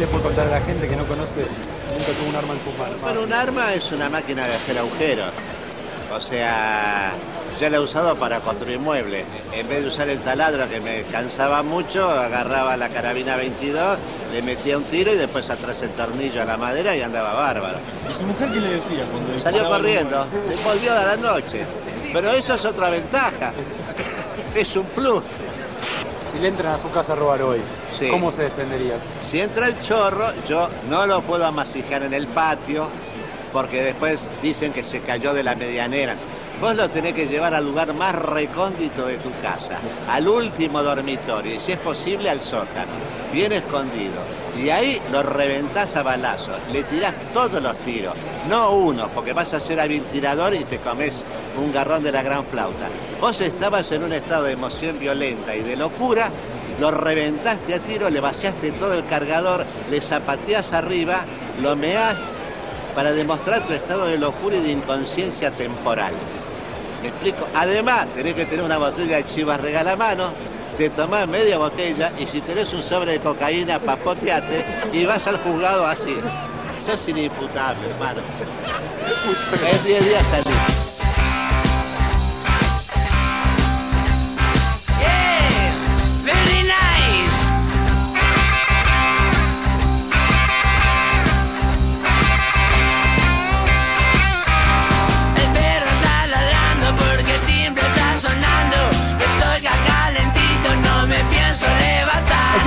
le puede contar a la gente que no conoce, nunca tuvo un arma en sus manos? Bueno, un arma es una máquina de hacer agujeros. O sea, yo la he usado para construir muebles. En vez de usar el taladro que me cansaba mucho, agarraba la carabina 22, le metía un tiro y después atrás el tornillo a la madera y andaba bárbaro. ¿Y su mujer qué le decía cuando Salió corriendo, volvió a la noche. Pero eso es otra ventaja. Es un plus. Si le entran a su casa a robar hoy, Sí. ¿cómo se defendería? Si entra el chorro, yo no lo puedo amasijar en el patio porque después dicen que se cayó de la medianera. Vos lo tenés que llevar al lugar más recóndito de tu casa, al último dormitorio y si es posible al sótano, bien escondido. Y ahí lo reventás a balazos, le tirás todos los tiros, no uno, porque vas a ser hábil tirador y te comes un garrón de la gran flauta. Vos estabas en un estado de emoción violenta y de locura, lo reventaste a tiro, le vaciaste todo el cargador, le zapateás arriba, lo meás para demostrar tu estado de locura y de inconsciencia temporal. ¿Me explico? Además, tenés que tener una botella de chivas regalamano, te tomás media botella y si tenés un sobre de cocaína, papoteate y vas al juzgado así. Sos inimputable, hermano. Es 10 días salir.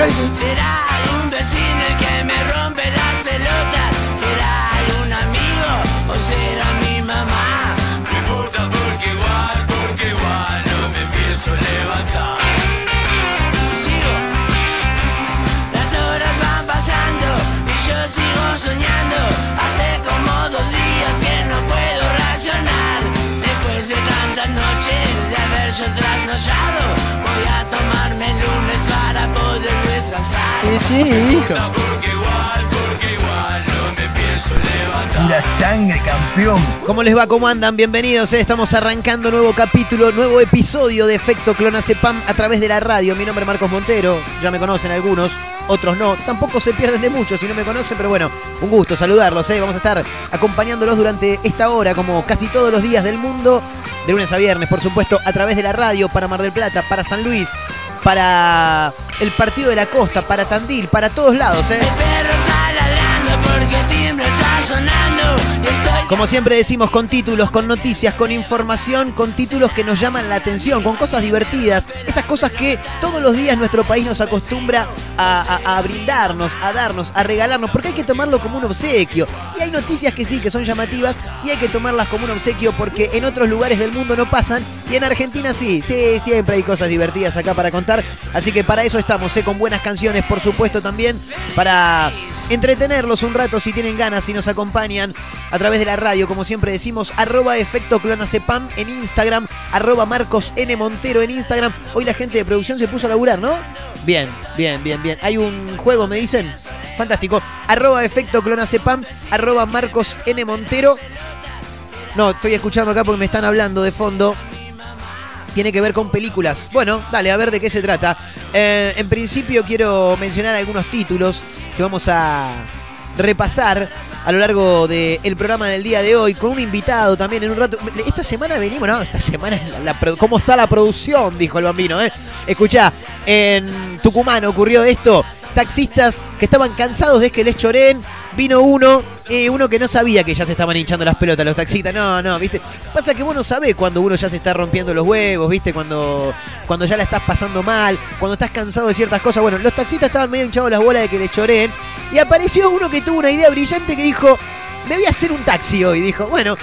Será algún vecino el que me rompe las pelotas. Será algún amigo o será mi mamá. No importa porque igual, porque igual no me pienso levantar. Sigo. Las horas van pasando y yo sigo soñando. Hace como dos días que no puedo yo trasnochado, voy a tomarme el lunes para poder descansar. Sí, sí, hijo. Pura sangre, campeón. ¿Cómo les va? ¿Cómo andan? Bienvenidos. eh. Estamos arrancando nuevo capítulo, nuevo episodio de Efecto Clonacepam a través de la radio. Mi nombre es Marcos Montero. Ya me conocen algunos, otros no. Tampoco se pierden de mucho si no me conocen, pero bueno, un gusto saludarlos. eh. Vamos a estar acompañándolos durante esta hora, como casi todos los días del mundo, de lunes a viernes, por supuesto, a través de la radio para Mar del Plata, para San Luis, para el Partido de la Costa, para Tandil, para todos lados. eh. El perro está Como siempre decimos, con títulos, con noticias, con información, con títulos que nos llaman la atención, con cosas divertidas, esas cosas que todos los días nuestro país nos acostumbra a brindarnos, a darnos, a regalarnos, porque hay que tomarlo como un obsequio. Y hay noticias que sí, que son llamativas, y hay que tomarlas como un obsequio porque en otros lugares del mundo no pasan, y en Argentina sí, sí, siempre hay cosas divertidas acá para contar. Así que para eso estamos, ¿eh? con buenas canciones, por supuesto, también, para entretenerlos un rato si tienen ganas, si nos acompañan a través de la radio, como siempre decimos, arroba efecto clonacepam en Instagram, arroba Marcos N. Montero en Instagram. Hoy la gente de producción se puso a laburar, ¿no? Bien, bien, bien, bien. Hay un juego, me dicen. Fantástico. Arroba efecto clonacepam, arroba Marcos N. Montero. No, estoy escuchando acá porque me están hablando de fondo. Tiene que ver con películas. Bueno, dale, a ver de qué se trata. Eh, en principio quiero mencionar algunos títulos que vamos a repasar a lo largo del programa del día de hoy con un invitado también en un rato. Esta semana venimos, no, esta semana ¿cómo está la producción? Dijo el bambino, ¿eh? Escuchá, en Tucumán ocurrió esto. Taxistas que estaban cansados de que les choren. Vino uno, eh, uno que no sabía que ya se estaban hinchando las pelotas los taxistas. No, no, viste. Pasa que vos no sabés cuando uno ya se está rompiendo los huevos, viste, cuando, cuando ya la estás pasando mal, cuando estás cansado de ciertas cosas. Bueno, los taxistas estaban medio hinchados las bolas de que les choren. Y apareció uno que tuvo una idea brillante que dijo, me voy a hacer un taxi hoy. Dijo, bueno,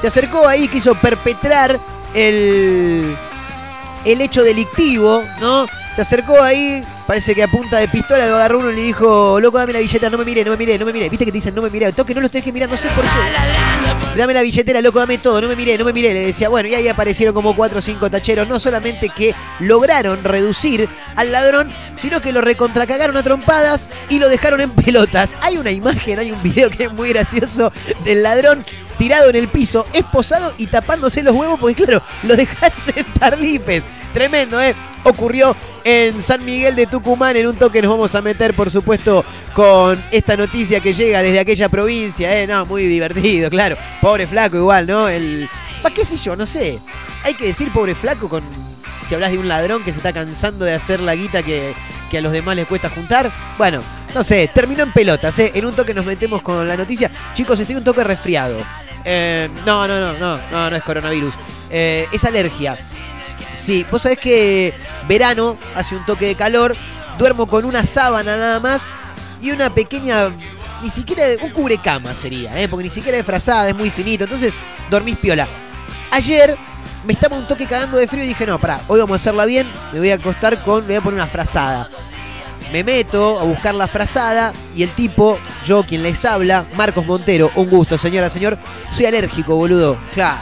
se acercó ahí, quiso perpetrar el, el hecho delictivo, ¿no? Se acercó ahí, parece que a punta de pistola lo agarró uno y le dijo, loco, dame la billetera, no me mire, no me mire, no me mire. Viste que te dicen, no me mire, toque, no lo tenés que mirar, no sé por qué. Dame la billetera, loco, dame todo, no me mire, no me mire. Le decía, bueno, y ahí aparecieron como cuatro o cinco tacheros, no solamente que lograron reducir al ladrón, sino que lo recontracagaron a trompadas y lo dejaron en pelotas. Hay una imagen, hay un video que es muy gracioso del ladrón tirado en el piso, esposado y tapándose los huevos, porque claro, lo dejaron en tarlipes. Tremendo, ¿eh? ocurrió en San Miguel de Tucumán. En un toque nos vamos a meter, por supuesto, con esta noticia que llega desde aquella provincia. ¿eh? No, muy divertido, claro. Pobre flaco igual, ¿no? El... ¿Para qué sé yo? No sé. Hay que decir pobre flaco con... Si hablas de un ladrón que se está cansando de hacer la guita que, que a los demás les cuesta juntar. Bueno, no sé, terminó en pelotas, ¿eh? En un toque nos metemos con la noticia. Chicos, estoy un toque resfriado. Eh, no, no, no, no, no, no es coronavirus. Eh, es alergia. Sí, vos sabés que verano hace un toque de calor, duermo con una sábana nada más y una pequeña, ni siquiera un cubrecama sería, ¿eh? porque ni siquiera es frazada, es muy finito, entonces dormís piola. Ayer me estaba un toque cagando de frío y dije, no, pará, hoy vamos a hacerla bien, me voy a acostar con, me voy a poner una frazada. Me meto a buscar la frazada y el tipo, yo quien les habla, Marcos Montero, un gusto, señora, señor, soy alérgico, boludo, claro.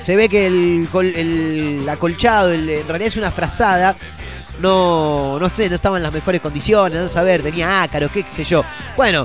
Se ve que el, col- el acolchado, en realidad es una frazada, no, no sé, no estaba en las mejores condiciones, no saber, tenía ácaros, qué sé yo. Bueno,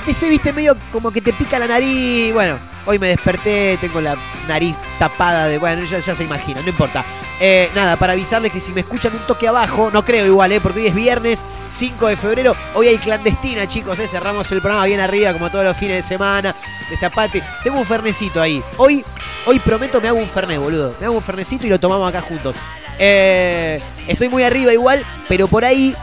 empecé, viste, medio como que te pica la nariz. Bueno, hoy me desperté, tengo la nariz tapada de. Bueno, ya, se imagina, no importa. Eh, nada, para avisarles que si me escuchan un toque abajo, no creo igual, ¿eh? porque hoy es viernes 5 de febrero. Hoy hay clandestina, chicos, ¿eh? cerramos el programa bien arriba, como todos los fines de semana. Destapate. Tengo un fernecito ahí. Hoy, hoy prometo me hago un ferné, boludo. Me hago un fernecito y lo tomamos acá juntos. Eh, estoy muy arriba igual, pero por ahí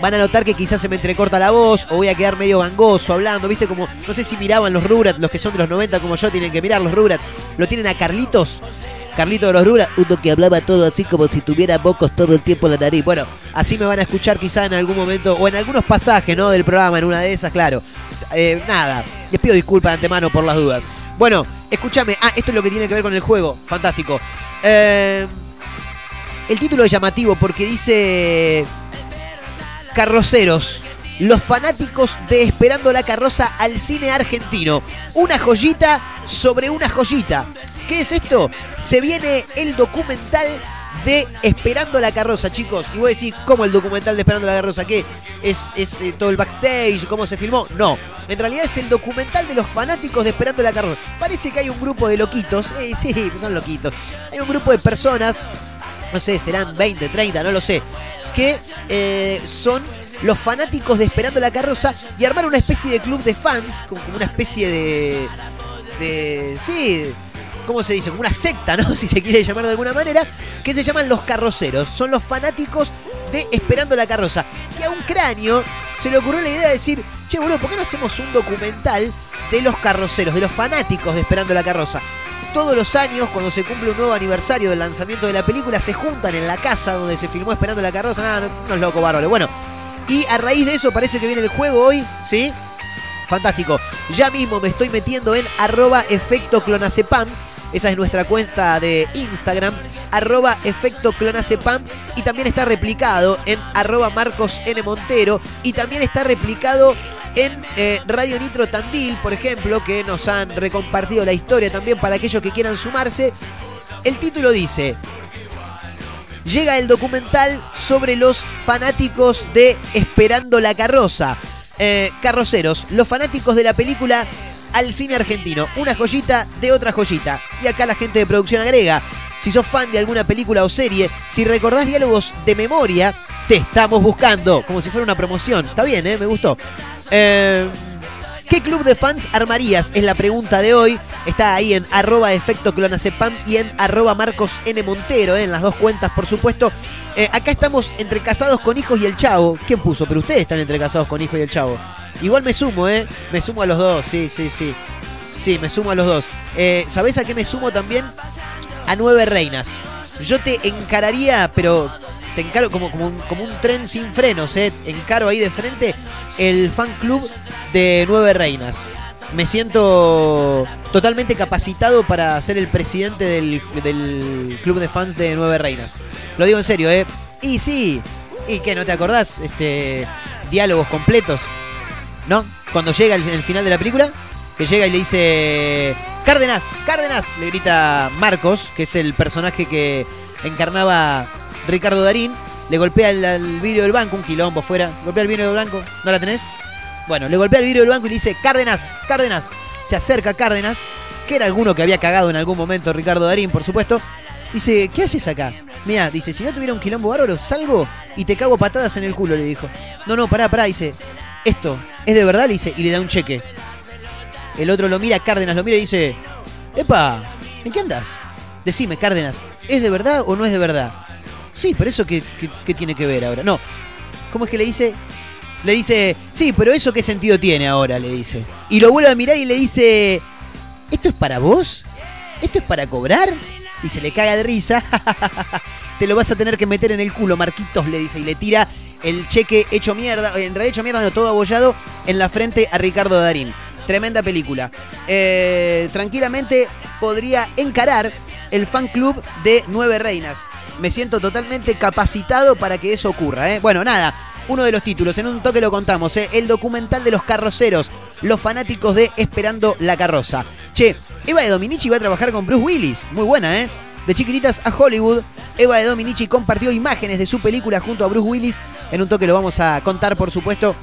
van a notar que quizás se me entrecorta la voz o voy a quedar medio gangoso hablando, ¿viste? Como, no sé si miraban los Rugrats, los que son de los 90 como yo, tienen que mirar los Rugrats. Lo tienen a Carlitos, Carlito de los Rugrats, uno que hablaba todo así como si tuviera mocos todo el tiempo en la nariz. Bueno, así me van a escuchar quizás en algún momento o en algunos pasajes, ¿no? Del programa, en una de esas, claro. Eh, nada, les pido disculpas de antemano por las dudas. Bueno, escúchame, ah, esto es lo que tiene que ver con el juego, fantástico. Eh, el título es llamativo porque dice Carroceros, los fanáticos de Esperando la Carroza al cine argentino. Una joyita sobre una joyita. ¿Qué es esto? Se viene el documental de Esperando la Carroza, chicos. Y voy a decir, ¿cómo el documental de Esperando la Carroza? ¿Qué? ¿Es, es eh, todo el backstage? ¿Cómo se filmó? No. En realidad es el documental de los fanáticos de Esperando la Carroza. Parece que hay un grupo de loquitos. Eh, sí, son loquitos. Hay un grupo de personas no sé, serán 20, 30, no lo sé, que eh, son los fanáticos de Esperando la Carroza y armar una especie de club de fans, como, una especie de, de, sí, ¿cómo se dice? Como una secta, ¿no? Si se quiere llamar de alguna manera, que se llaman los carroceros. Son los fanáticos de Esperando la Carroza. Y a un cráneo se le ocurrió la idea de decir, che, boludo, ¿por qué no hacemos un documental de los carroceros, de los fanáticos de Esperando la Carroza? Todos los años, cuando se cumple un nuevo aniversario del lanzamiento de la película, se juntan en la casa donde se filmó Esperando la Carroza. Nada, no, es loco, bárbaro. Bueno, y a raíz de eso parece que viene el juego hoy, ¿sí? Fantástico. Ya mismo me estoy metiendo en arroba efecto clonacepam. Esa es nuestra cuenta de Instagram, arroba efecto clonacepam. Y también está replicado en arroba Marcos N. Montero. Y también está replicado en eh, Radio Nitro Tandil, por ejemplo, que nos han recompartido la historia también para aquellos que quieran sumarse. El título dice, llega el documental sobre los fanáticos de Esperando la Carroza. Eh, carroceros, los fanáticos de la película al cine argentino. Una joyita de otra joyita. Y acá la gente de producción agrega, si sos fan de alguna película o serie, si recordás diálogos de memoria, te estamos buscando. Como si fuera una promoción. Está bien, ¿eh? Me gustó. Eh, ¿Qué club de fans armarías? Es la pregunta de hoy. Está ahí en arroba efecto clonacepam y en arroba Marcos N. Montero, ¿eh? en las dos cuentas, por supuesto. Eh, acá estamos entre casados con hijos y el chavo. ¿Quién puso? Pero ustedes están entre casados con hijos y el chavo. Igual me sumo, ¿eh? Me sumo a los dos, sí, sí, sí. Sí, me sumo a los dos. Eh, ¿Sabés a qué me sumo también? A Nueve Reinas. Yo te encararía, pero te encaro como, como, un, como un tren sin frenos, ¿eh? Encaro ahí de frente el fan club de Nueve Reinas. Me siento totalmente capacitado para ser el presidente del, del club de fans de Nueve Reinas. Lo digo en serio, ¿eh? Y sí, ¿y qué? ¿No te acordás? Este, diálogos completos, ¿no? Cuando llega el, final de la película, que llega y le dice... Cárdenas, Cárdenas, le grita Marcos, que es el personaje que encarnaba Ricardo Darín, le golpea el, vidrio del banco, un quilombo fuera, golpea el vidrio del banco, ¿no la tenés? Bueno, le golpea el vidrio del banco y le dice, Cárdenas, Cárdenas, se acerca Cárdenas, que era alguno que había cagado en algún momento Ricardo Darín, por supuesto, dice, ¿qué haces acá? Mira, dice, si no tuviera un quilombo bárbaro, salgo y te cago patadas en el culo, le dijo. No, no, pará, pará, dice, esto, ¿es de verdad? Le dice, y le da un cheque. El otro lo mira, Cárdenas lo mira y dice, Epa, ¿en qué andas? Decime, Cárdenas, ¿es de verdad o no es de verdad? Sí, pero eso qué, qué- qué tiene que ver ahora. No, ¿cómo es que le dice? Le dice, sí, pero eso qué sentido tiene ahora, le dice. Y lo vuelve a mirar y le dice, ¿esto es para vos? ¿Esto es para cobrar? Y se le caga de risa. Te lo vas a tener que meter en el culo, Marquitos, le dice. Y le tira el cheque hecho mierda, en realidad hecho mierda, no, todo abollado en la frente a Ricardo Darín. Tremenda película. Eh, tranquilamente podría encarar el fan club de Nueve Reinas. Me siento totalmente capacitado para que eso ocurra. ¿eh? Bueno, nada. Uno de los títulos, en un toque lo contamos, ¿eh? el documental de los carroceros, los fanáticos de Esperando la Carroza. Che, Eva de Dominici va a trabajar con Bruce Willis, muy buena, ¿eh? De chiquititas a Hollywood, Eva de Dominici compartió imágenes de su película junto a Bruce Willis. En un toque lo vamos a contar, por supuesto.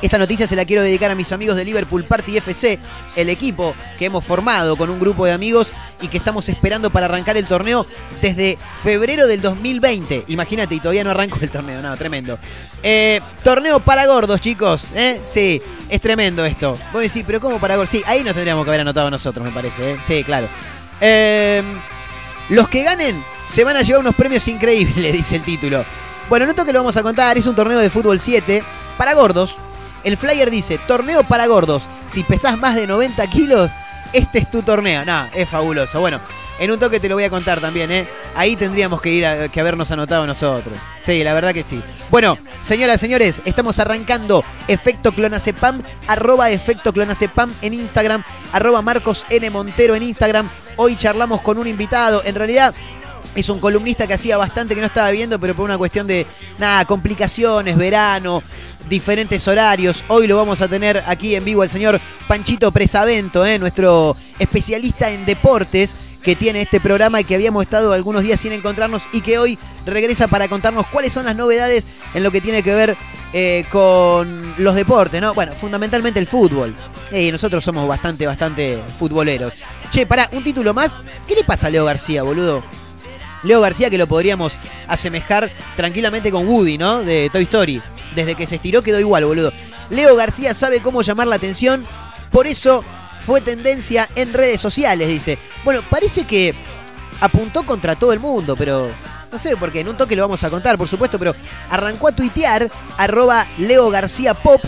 Esta noticia se la quiero dedicar a mis amigos de Liverpool Party FC, el equipo que hemos formado con un grupo de amigos y que estamos esperando para arrancar el torneo desde febrero del 2020. Imagínate, y todavía no arrancó el torneo, no, tremendo. Eh, torneo para gordos, chicos, ¿eh? Sí, es tremendo esto. Vos decís, pero ¿cómo para gordos? Sí, ahí nos tendríamos que haber anotado nosotros, me parece, ¿eh? Sí, claro. Eh, los que ganen se van a llevar unos premios increíbles, dice el título. Bueno, no que lo vamos a contar, es un torneo de fútbol 7 para gordos. El flyer dice, torneo para gordos. Si pesás más de 90 kilos, este es tu torneo. No, es fabuloso. Bueno, en un toque te lo voy a contar también, ¿eh? Ahí tendríamos que ir a que habernos anotado nosotros. Sí, la verdad que sí. Bueno, señoras, señores, estamos arrancando Efecto Clonacepam, arroba Efecto Clonacepam en Instagram, arroba Marcos N. Montero en Instagram. Hoy charlamos con un invitado. En realidad, es un columnista que hacía bastante que no estaba viendo, pero por una cuestión de, nada, complicaciones, verano, diferentes horarios. Hoy lo vamos a tener aquí en vivo el señor Panchito Presavento, ¿eh? nuestro especialista en deportes que tiene este programa y que habíamos estado algunos días sin encontrarnos y que hoy regresa para contarnos cuáles son las novedades en lo que tiene que ver eh, con los deportes, ¿no? Bueno, fundamentalmente el fútbol. Y nosotros somos bastante, bastante futboleros. Che, pará, un título más. ¿Qué le pasa a Leo García, boludo? Leo García que lo podríamos asemejar tranquilamente con Woody, ¿no? De Toy Story. Desde que se estiró quedó igual, boludo. Leo García sabe cómo llamar la atención, por eso fue tendencia en redes sociales, dice. Bueno, parece que apuntó contra todo el mundo, pero no sé, porque en un toque lo vamos a contar, por supuesto, pero arrancó a tuitear arroba Leo García Pop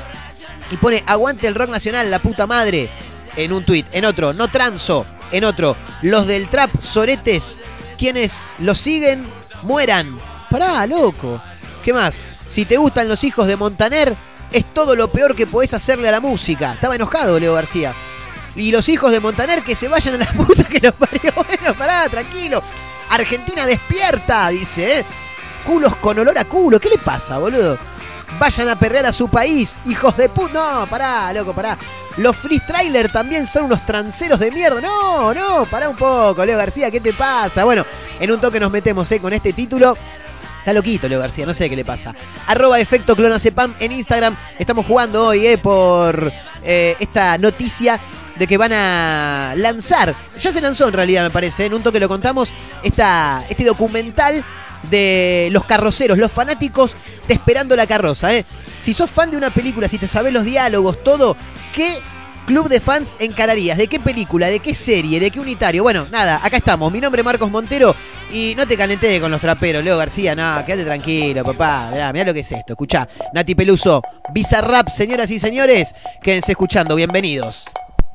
y pone aguante el rock nacional, la puta madre, en un tuit. En otro, no transo. En otro, los del trap soretes, quienes los siguen, mueran. Pará, loco. ¿Qué más? Si te gustan los hijos de Montaner, es todo lo peor que podés hacerle a la música. Estaba enojado Leo García. Y los hijos de Montaner que se vayan a la puta que los parió. Bueno, pará, tranquilo. Argentina despierta, dice, ¿eh? Culos con olor a culo. ¿Qué le pasa, boludo? Vayan a perder a su país, hijos de puta. No, pará, loco, pará. Los freestyler también son unos tranceros de mierda. No, no, pará un poco, Leo García, ¿qué te pasa? Bueno, en un toque nos metemos ¿eh? con este título. Está loquito Leo García, no sé qué le pasa. Arroba efecto clonacepam en Instagram. Estamos jugando hoy eh, por eh, esta noticia de que van a lanzar, ya se lanzó en realidad me parece, en un toque lo contamos, esta, este documental de los carroceros, los fanáticos de Esperando la Carroza. ¿eh? Si sos fan de una película, si te sabes los diálogos, todo, ¿qué club de fans encararías? ¿De qué película? ¿De qué serie? ¿De qué unitario? Bueno, nada, acá estamos. Mi nombre es Marcos Montero y no te calenté con los traperos, Leo García, no, quédate tranquilo, papá. Mirá, mirá lo que es esto, escuchá. Nati Peluso, Bizarrap, señoras y señores, quédense escuchando, bienvenidos.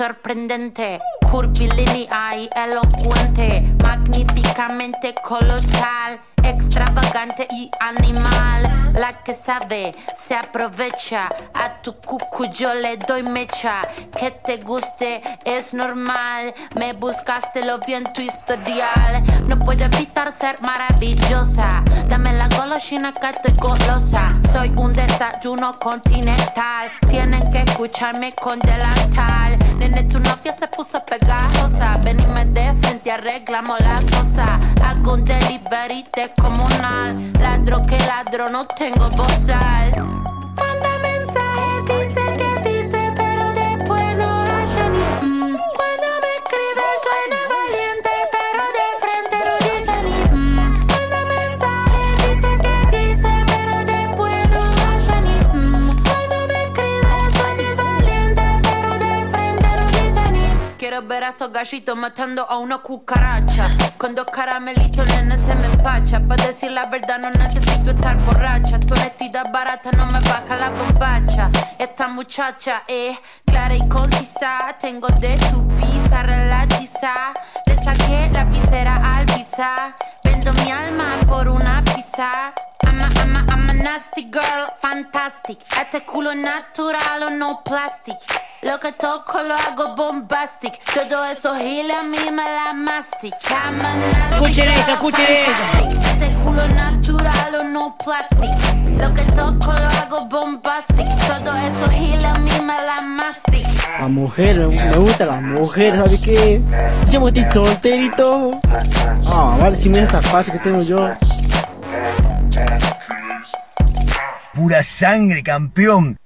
Sorprendente. Curvilínea y elocuente, magníficamente colosal extravagante y animal. La que sabe se aprovecha. A tu cucu yo le doy mecha. Que te guste es normal. Me buscaste lo bien tu historial. No puedo evitar ser maravillosa. Dame la golosina que estoy golosa. Soy un desayuno continental. Tienen que escucharme con delantal. Nene, tu novia se puso pegajosa. Venime de frente, arreglamos la cosa. Hago un delivery de comunal. Ladro que ladro, no tengo bozal. Esos gallitos matando a una cucaracha. Con dos caramelitos, nene, se me empacha. Para decir la verdad, no necesito estar borracha. Tu honestidad barata no me baja la bombacha. Esta muchacha es clara y concisa. Tengo de tu pizza relatiza. Le saqué la visera al visa. Vendo mi alma por una pizza. I'm a, I'm a, I'm a nasty girl, fantastic. Este culo natural o no plastic. Lo que toco lo hago bombastic. Todo eso giles a mí me la mastic. I'm a nasty Escuchen girl, esto, escuchen. Este culo natural o no plastic. Lo que toco lo hago bombastic. Todo eso giles a mí me la mastic. La mujer, me gusta la mujer, ¿sabes qué? Yo estoy solterito. Ah, vale, si mira esa facha que tengo yo. Pura sangre, campeón.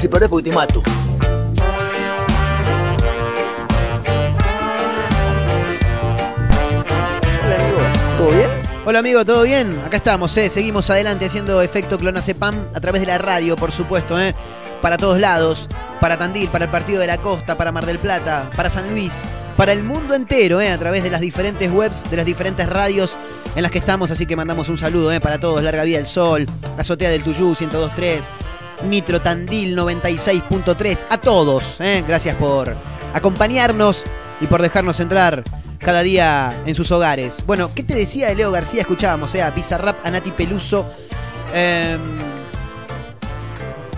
Llames separé porque te mato. Hola, amigo. ¿Todo bien? Hola amigo, ¿todo bien? Acá estamos, ¿eh? seguimos adelante haciendo efecto clonacepam a través de la radio, por supuesto, ¿eh? para todos lados, para Tandil, para el Partido de la Costa, para Mar del Plata, para San Luis, para el mundo entero, ¿eh? a través de las diferentes webs, de las diferentes radios en las que estamos, así que mandamos un saludo ¿eh? para todos, Larga Vida del Sol, Azotea del Tuyú 1023, Nitro Tandil 96.3, a todos, ¿eh? gracias por acompañarnos y por dejarnos entrar cada día en sus hogares. Bueno, ¿qué te decía de Leo García? Escuchábamos, ¿eh? a Pizarrap, a Nati Peluso. Em,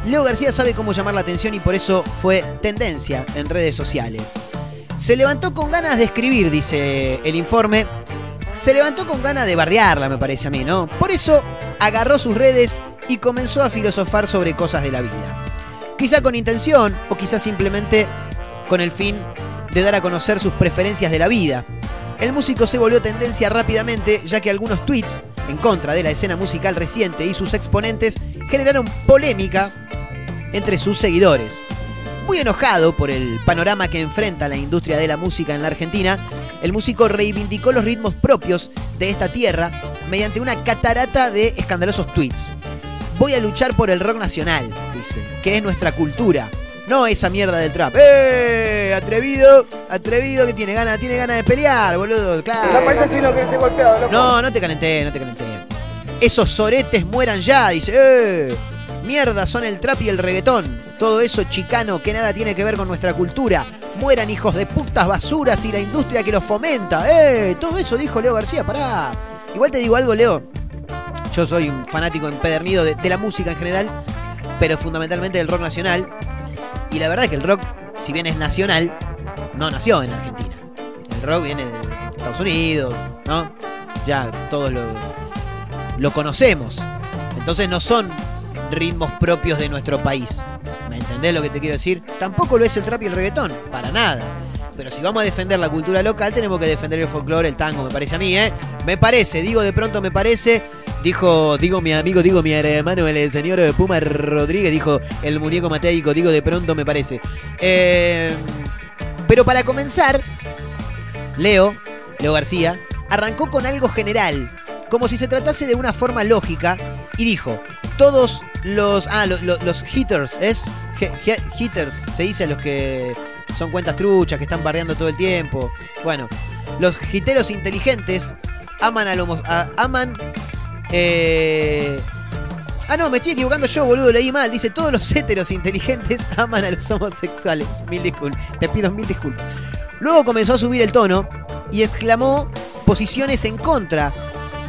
Leo García sabe cómo llamar la atención y por eso fue tendencia en redes sociales. Se levantó con ganas de escribir, dice el informe. Se levantó con ganas de bardearla, me parece a mí, ¿no? Por eso agarró sus redes y comenzó a filosofar sobre cosas de la vida. Quizá con intención o quizá simplemente con el fin de dar a conocer sus preferencias de la vida. El músico se volvió tendencia rápidamente, ya que algunos tweets en contra de la escena musical reciente y sus exponentes generaron polémica entre sus seguidores. Muy enojado por el panorama que enfrenta la industria de la música en la Argentina, el músico reivindicó los ritmos propios de esta tierra mediante una catarata de escandalosos tweets. Voy a luchar por el rock nacional, dice, que es nuestra cultura, no esa mierda del trap. ¡Eh! Atrevido, atrevido que tiene ganas, tiene ganas de pelear, boludo. Claro. No, no te calenté, no te calenté. Esos soretes mueran ya, dice. ¡Eh! Mierda son el trap y el reggaetón. Todo eso chicano que nada tiene que ver con nuestra cultura. Mueran hijos de putas basuras y la industria que los fomenta. ¡Eh! Todo eso dijo Leo García, pará. Igual te digo algo, Leo. Yo soy un fanático empedernido de, la música en general, pero fundamentalmente del rock nacional. Y la verdad es que el rock, si bien es nacional, no nació en Argentina. El rock viene de Estados Unidos, ¿no? Ya todos lo, lo conocemos. Entonces no son ritmos propios de nuestro país. ¿Me entendés lo que te quiero decir? Tampoco lo es el trap y el reggaetón, para nada. Pero si vamos a defender la cultura local, tenemos que defender el folclore, el tango, me parece a mí, ¿eh? Me parece, digo de pronto me parece. Dijo, digo mi amigo, digo mi hermano, el, señor Puma Rodríguez, dijo el muñeco mateico, digo de pronto me parece. Eh, pero para comenzar, Leo, Leo García, arrancó con algo general, como si se tratase de una forma lógica, y dijo, todos los, ah, lo- lo- los hitters, ¿es? Hitters, se dice a los que son cuentas truchas, que están bardeando todo el tiempo. Bueno, los hiteros inteligentes aman a los... aman... eh, Ah, no, me estoy equivocando yo, boludo, leí mal. Dice, todos los héteros inteligentes aman a los homosexuales. Mil disculpas. Te pido mil disculpas. Luego comenzó a subir el tono y exclamó posiciones en contra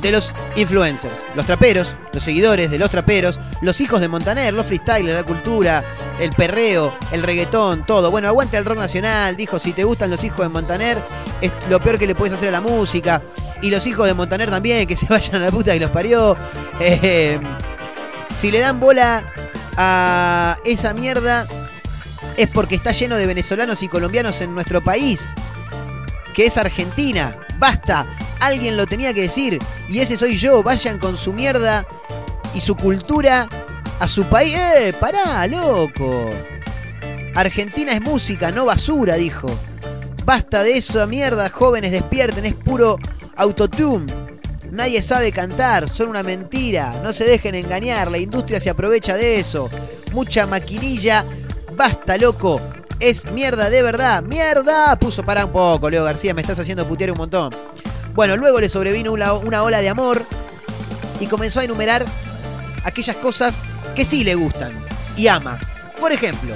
de los influencers, los traperos, los seguidores de los traperos, los hijos de Montaner, los freestylers, la cultura, el perreo, el reggaetón, todo. Bueno, aguanta el rock nacional, dijo, si te gustan los hijos de Montaner, es lo peor que le puedes hacer a la música. Y los hijos de Montaner también, que se vayan a la puta que los parió. Eh, si le dan bola a esa mierda, es porque está lleno de venezolanos y colombianos en nuestro país, que es Argentina. Basta, alguien lo tenía que decir, y ese soy yo. Vayan con su mierda y su cultura a su país. ¡Eh! ¡Pará, loco! Argentina es música, no basura, dijo. Basta de eso, mierda, jóvenes, despierten, es puro autotune. Nadie sabe cantar, son una mentira, no se dejen engañar, la industria se aprovecha de eso. Mucha maquinilla, basta, loco. Es mierda de verdad, mierda. Puso para un poco, Leo García, me estás haciendo putear un montón. Bueno, luego le sobrevino una, una ola de amor y comenzó a enumerar aquellas cosas que sí le gustan y ama. Por ejemplo,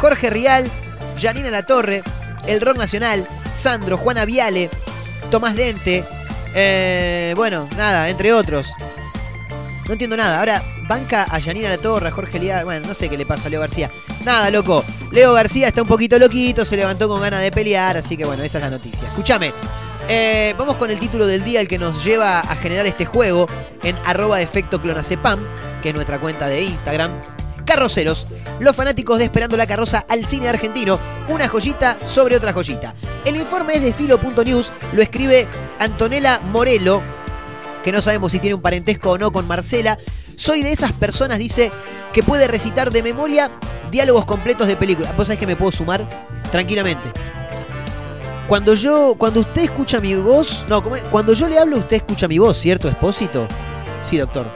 Jorge Rial, Janina Latorre, el rock nacional, Sandro, Juana Viale, Tomás Dente, eh, bueno, nada, entre otros. No entiendo nada. Ahora, banca a Janina La Torre, a Jorge Liá. Bueno, no sé qué le pasa a Leo García. Nada, loco. Leo García está un poquito loquito, se levantó con ganas de pelear, así que bueno, esa es la noticia. Escúchame. eh, vamos con el título del día, el que nos lleva a generar este juego en arroba efecto clonacepam, que es nuestra cuenta de Instagram. Carroceros, los fanáticos de Esperando la Carroza al cine argentino, una joyita sobre otra joyita. El informe es de filo.news, lo escribe Antonella Morelo, que no sabemos si tiene un parentesco o no con Marcela. Soy de esas personas, dice, que puede recitar de memoria diálogos completos de películas. ¿Vos sabés que me puedo sumar? Tranquilamente. Cuando yo, cuando usted escucha mi voz, no, cuando yo le hablo, usted escucha mi voz, ¿cierto, Expósito? Sí, doctor.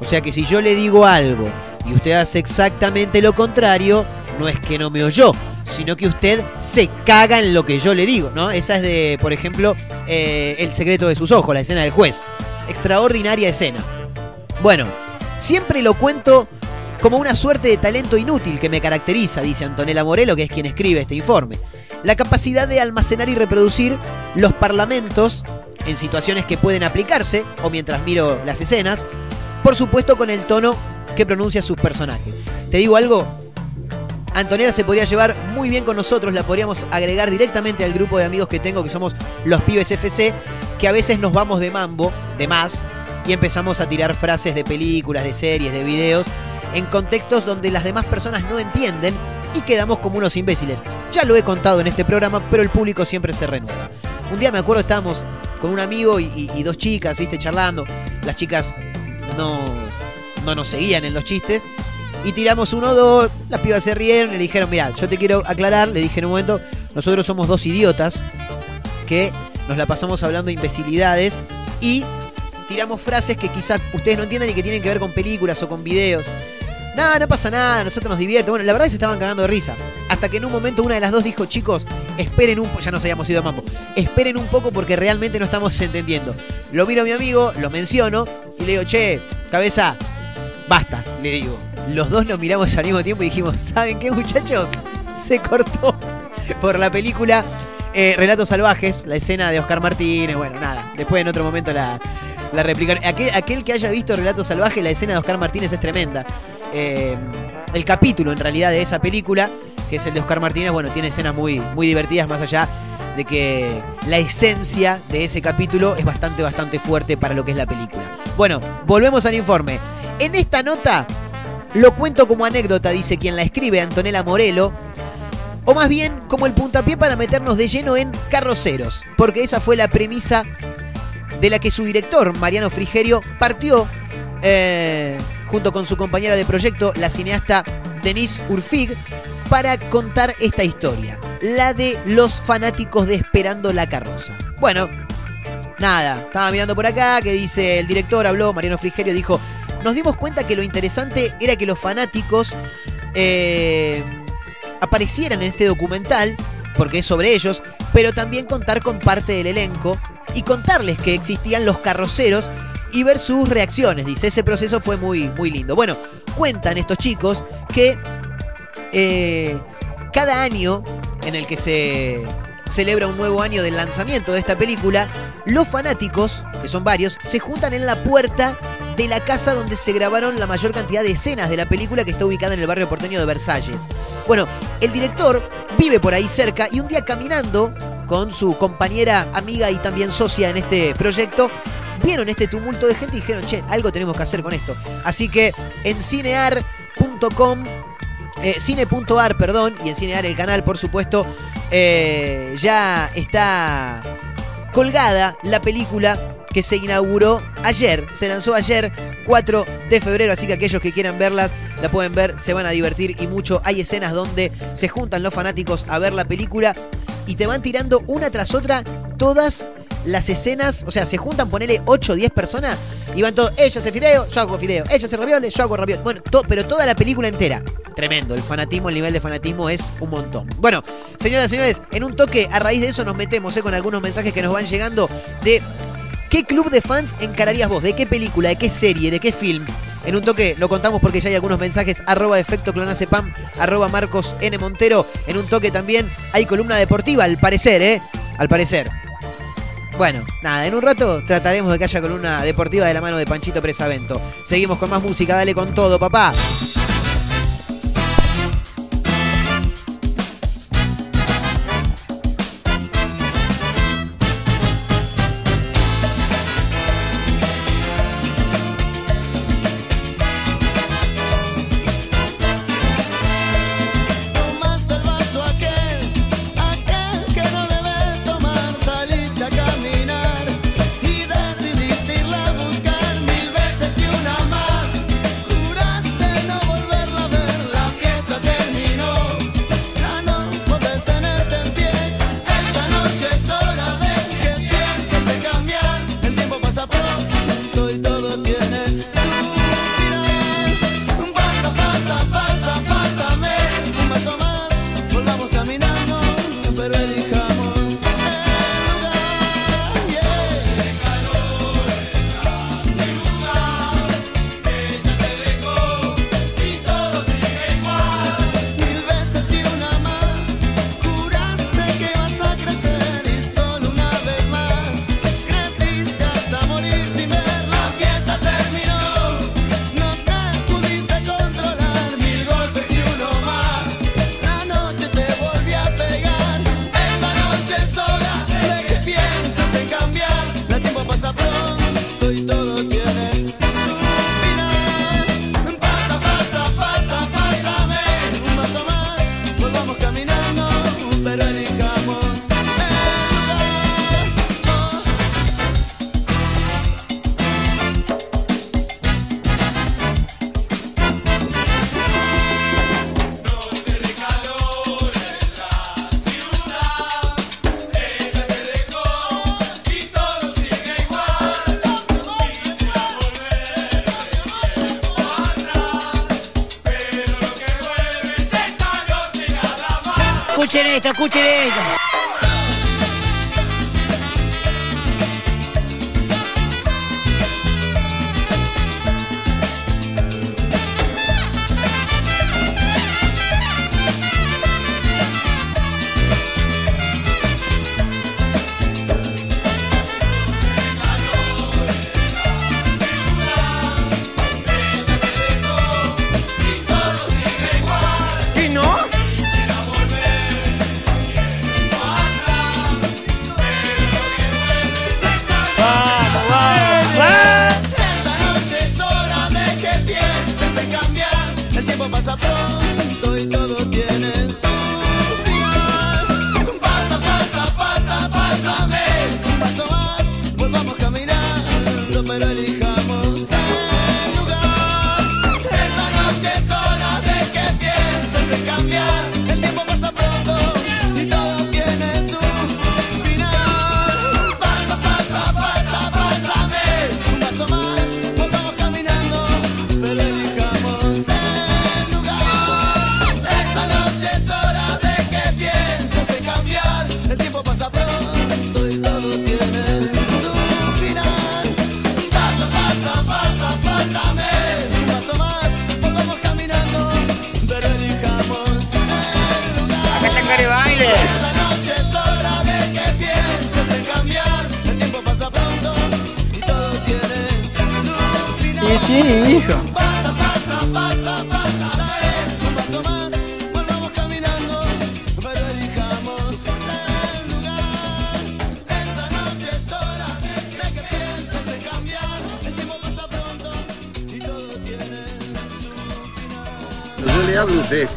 O sea que si yo le digo algo y usted hace exactamente lo contrario, no es que no me oyó, sino que usted se caga en lo que yo le digo, ¿no? Esa es de, por ejemplo, eh, El secreto de sus ojos, la escena del juez. Extraordinaria escena. Bueno, siempre lo cuento como una suerte de talento inútil que me caracteriza, dice Antonella Morelo, que es quien escribe este informe. La capacidad de almacenar y reproducir los parlamentos en situaciones que pueden aplicarse, o mientras miro las escenas, por supuesto con el tono que pronuncia sus personajes. ¿Te digo algo? Antonella se podría llevar muy bien con nosotros, la podríamos agregar directamente al grupo de amigos que tengo, que somos los pibes FC, que a veces nos vamos de mambo, de más, y empezamos a tirar frases de películas, de series, de videos, en contextos donde las demás personas no entienden y quedamos como unos imbéciles. Ya lo he contado en este programa, pero el público siempre se renueva. Un día me acuerdo estábamos con un amigo y, y- y dos chicas, viste, charlando. Las chicas no, no nos seguían en los chistes. Y tiramos uno o dos, las pibas se rieron y le dijeron, mira, yo te quiero aclarar, le dije en un momento, nosotros somos dos idiotas que nos la pasamos hablando de imbecilidades y tiramos frases que quizás ustedes no entiendan y que tienen que ver con películas o con videos. Nada, no pasa nada, nosotros nos divierte. Bueno, la verdad es que se estaban cagando de risa. Hasta que en un momento una de las dos dijo, chicos, esperen un poco, ya nos habíamos ido a mambo, esperen un poco porque realmente no estamos entendiendo. Lo miro a mi amigo, lo menciono y le digo, che, cabeza, basta, le digo. Los dos nos miramos al mismo tiempo y dijimos, ¿saben qué muchachos? Se cortó por la película eh, Relatos Salvajes, la escena de Oscar Martínez, bueno, nada. Después en otro momento la, la replicaron. Aquel, aquel que haya visto Relatos Salvajes, la escena de Oscar Martínez es tremenda. Eh, el capítulo en realidad de esa película, que es el de Oscar Martínez, bueno, tiene escenas muy, muy divertidas más allá de que la esencia de ese capítulo es bastante, bastante fuerte para lo que es la película. Bueno, volvemos al informe. En esta nota lo cuento como anécdota, dice quien la escribe, Antonella Morelo, o más bien como el puntapié para meternos de lleno en carroceros, porque esa fue la premisa de la que su director, Mariano Frigerio, partió eh, junto con su compañera de proyecto, la cineasta Denise Urfig, para contar esta historia, la de los fanáticos de Esperando la Carroza. Bueno, nada, estaba mirando por acá, que dice el director, habló, Mariano Frigerio dijo, nos dimos cuenta que lo interesante era que los fanáticos eh, aparecieran en este documental, porque es sobre ellos, pero también contar con parte del elenco y contarles que existían los carroceros y ver sus reacciones. Dice, ese proceso fue muy, muy lindo. Bueno, cuentan estos chicos que eh, cada año en el que se celebra un nuevo año del lanzamiento de esta película, los fanáticos, que son varios, se juntan en la puerta de la casa donde se grabaron la mayor cantidad de escenas de la película que está ubicada en el barrio porteño de Versalles. Bueno, el director vive por ahí cerca y un día caminando con su compañera, amiga y también socia en este proyecto, vieron este tumulto de gente y dijeron, che, algo tenemos que hacer con esto. Así que en cinear.com, eh, cine.ar, perdón, y en cinear el canal, por supuesto, eh, ya está colgada la película que se inauguró ayer, se lanzó ayer 4 de febrero, así que aquellos que quieran verla la pueden ver, se van a divertir y mucho. Hay escenas donde se juntan los fanáticos a ver la película y te van tirando una tras otra todas las escenas, o sea, se juntan, ponele 8 o 10 personas y van todos, ella hace fideo, yo hago fideo, ella hace ravioles, yo hago ravioles. Bueno, pero toda la película entera. Tremendo, el fanatismo, el nivel de fanatismo es un montón. Bueno, señoras y señores, en un toque, a raíz de eso nos metemos eh, con algunos mensajes que nos van llegando de qué club de fans encararías vos, de qué película, de qué serie, de qué film. En un toque lo contamos porque ya hay algunos mensajes, arroba efecto clonacepam, arroba Marcos N. Montero. En un toque también hay columna deportiva, al parecer, ¿eh? Al parecer. Bueno, nada, en un rato trataremos de que haya columna deportiva de la mano de Panchito Presavento. Seguimos con más música, dale con todo, papá. Escuchen esto,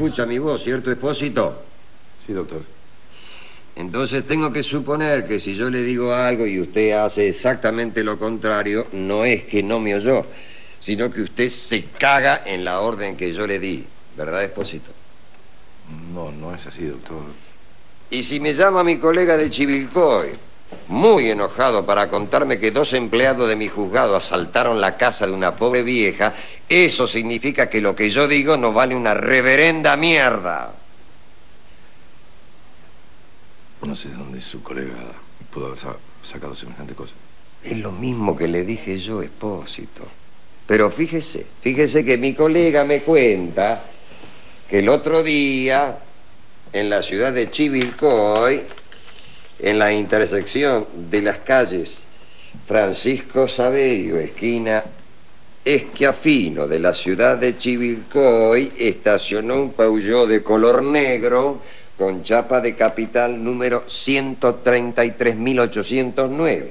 escucha mi voz, ¿cierto, Espósito? Sí, doctor. Entonces tengo que suponer que si yo le digo algo y usted hace exactamente lo contrario, no es que no me oyó, sino que usted se caga en la orden que yo le di. ¿Verdad, Espósito? No, no es así, doctor. Y si me llama mi colega de Chivilcoy, muy enojado para contarme que dos empleados de mi juzgado asaltaron la casa de una pobre vieja, eso significa que lo que yo digo no vale una reverenda mierda. No sé de dónde su colega pudo haber sa- sacado semejante cosa. Es lo mismo que le dije yo, Espósito. Pero fíjese, fíjese que mi colega me cuenta que el otro día, en la ciudad de Chivilcoy, en la intersección de las calles Francisco Saberio, esquina Esquiafino de la ciudad de Chivilcoy, estacionó un Peugeot de color negro con chapa de capital número 133.809.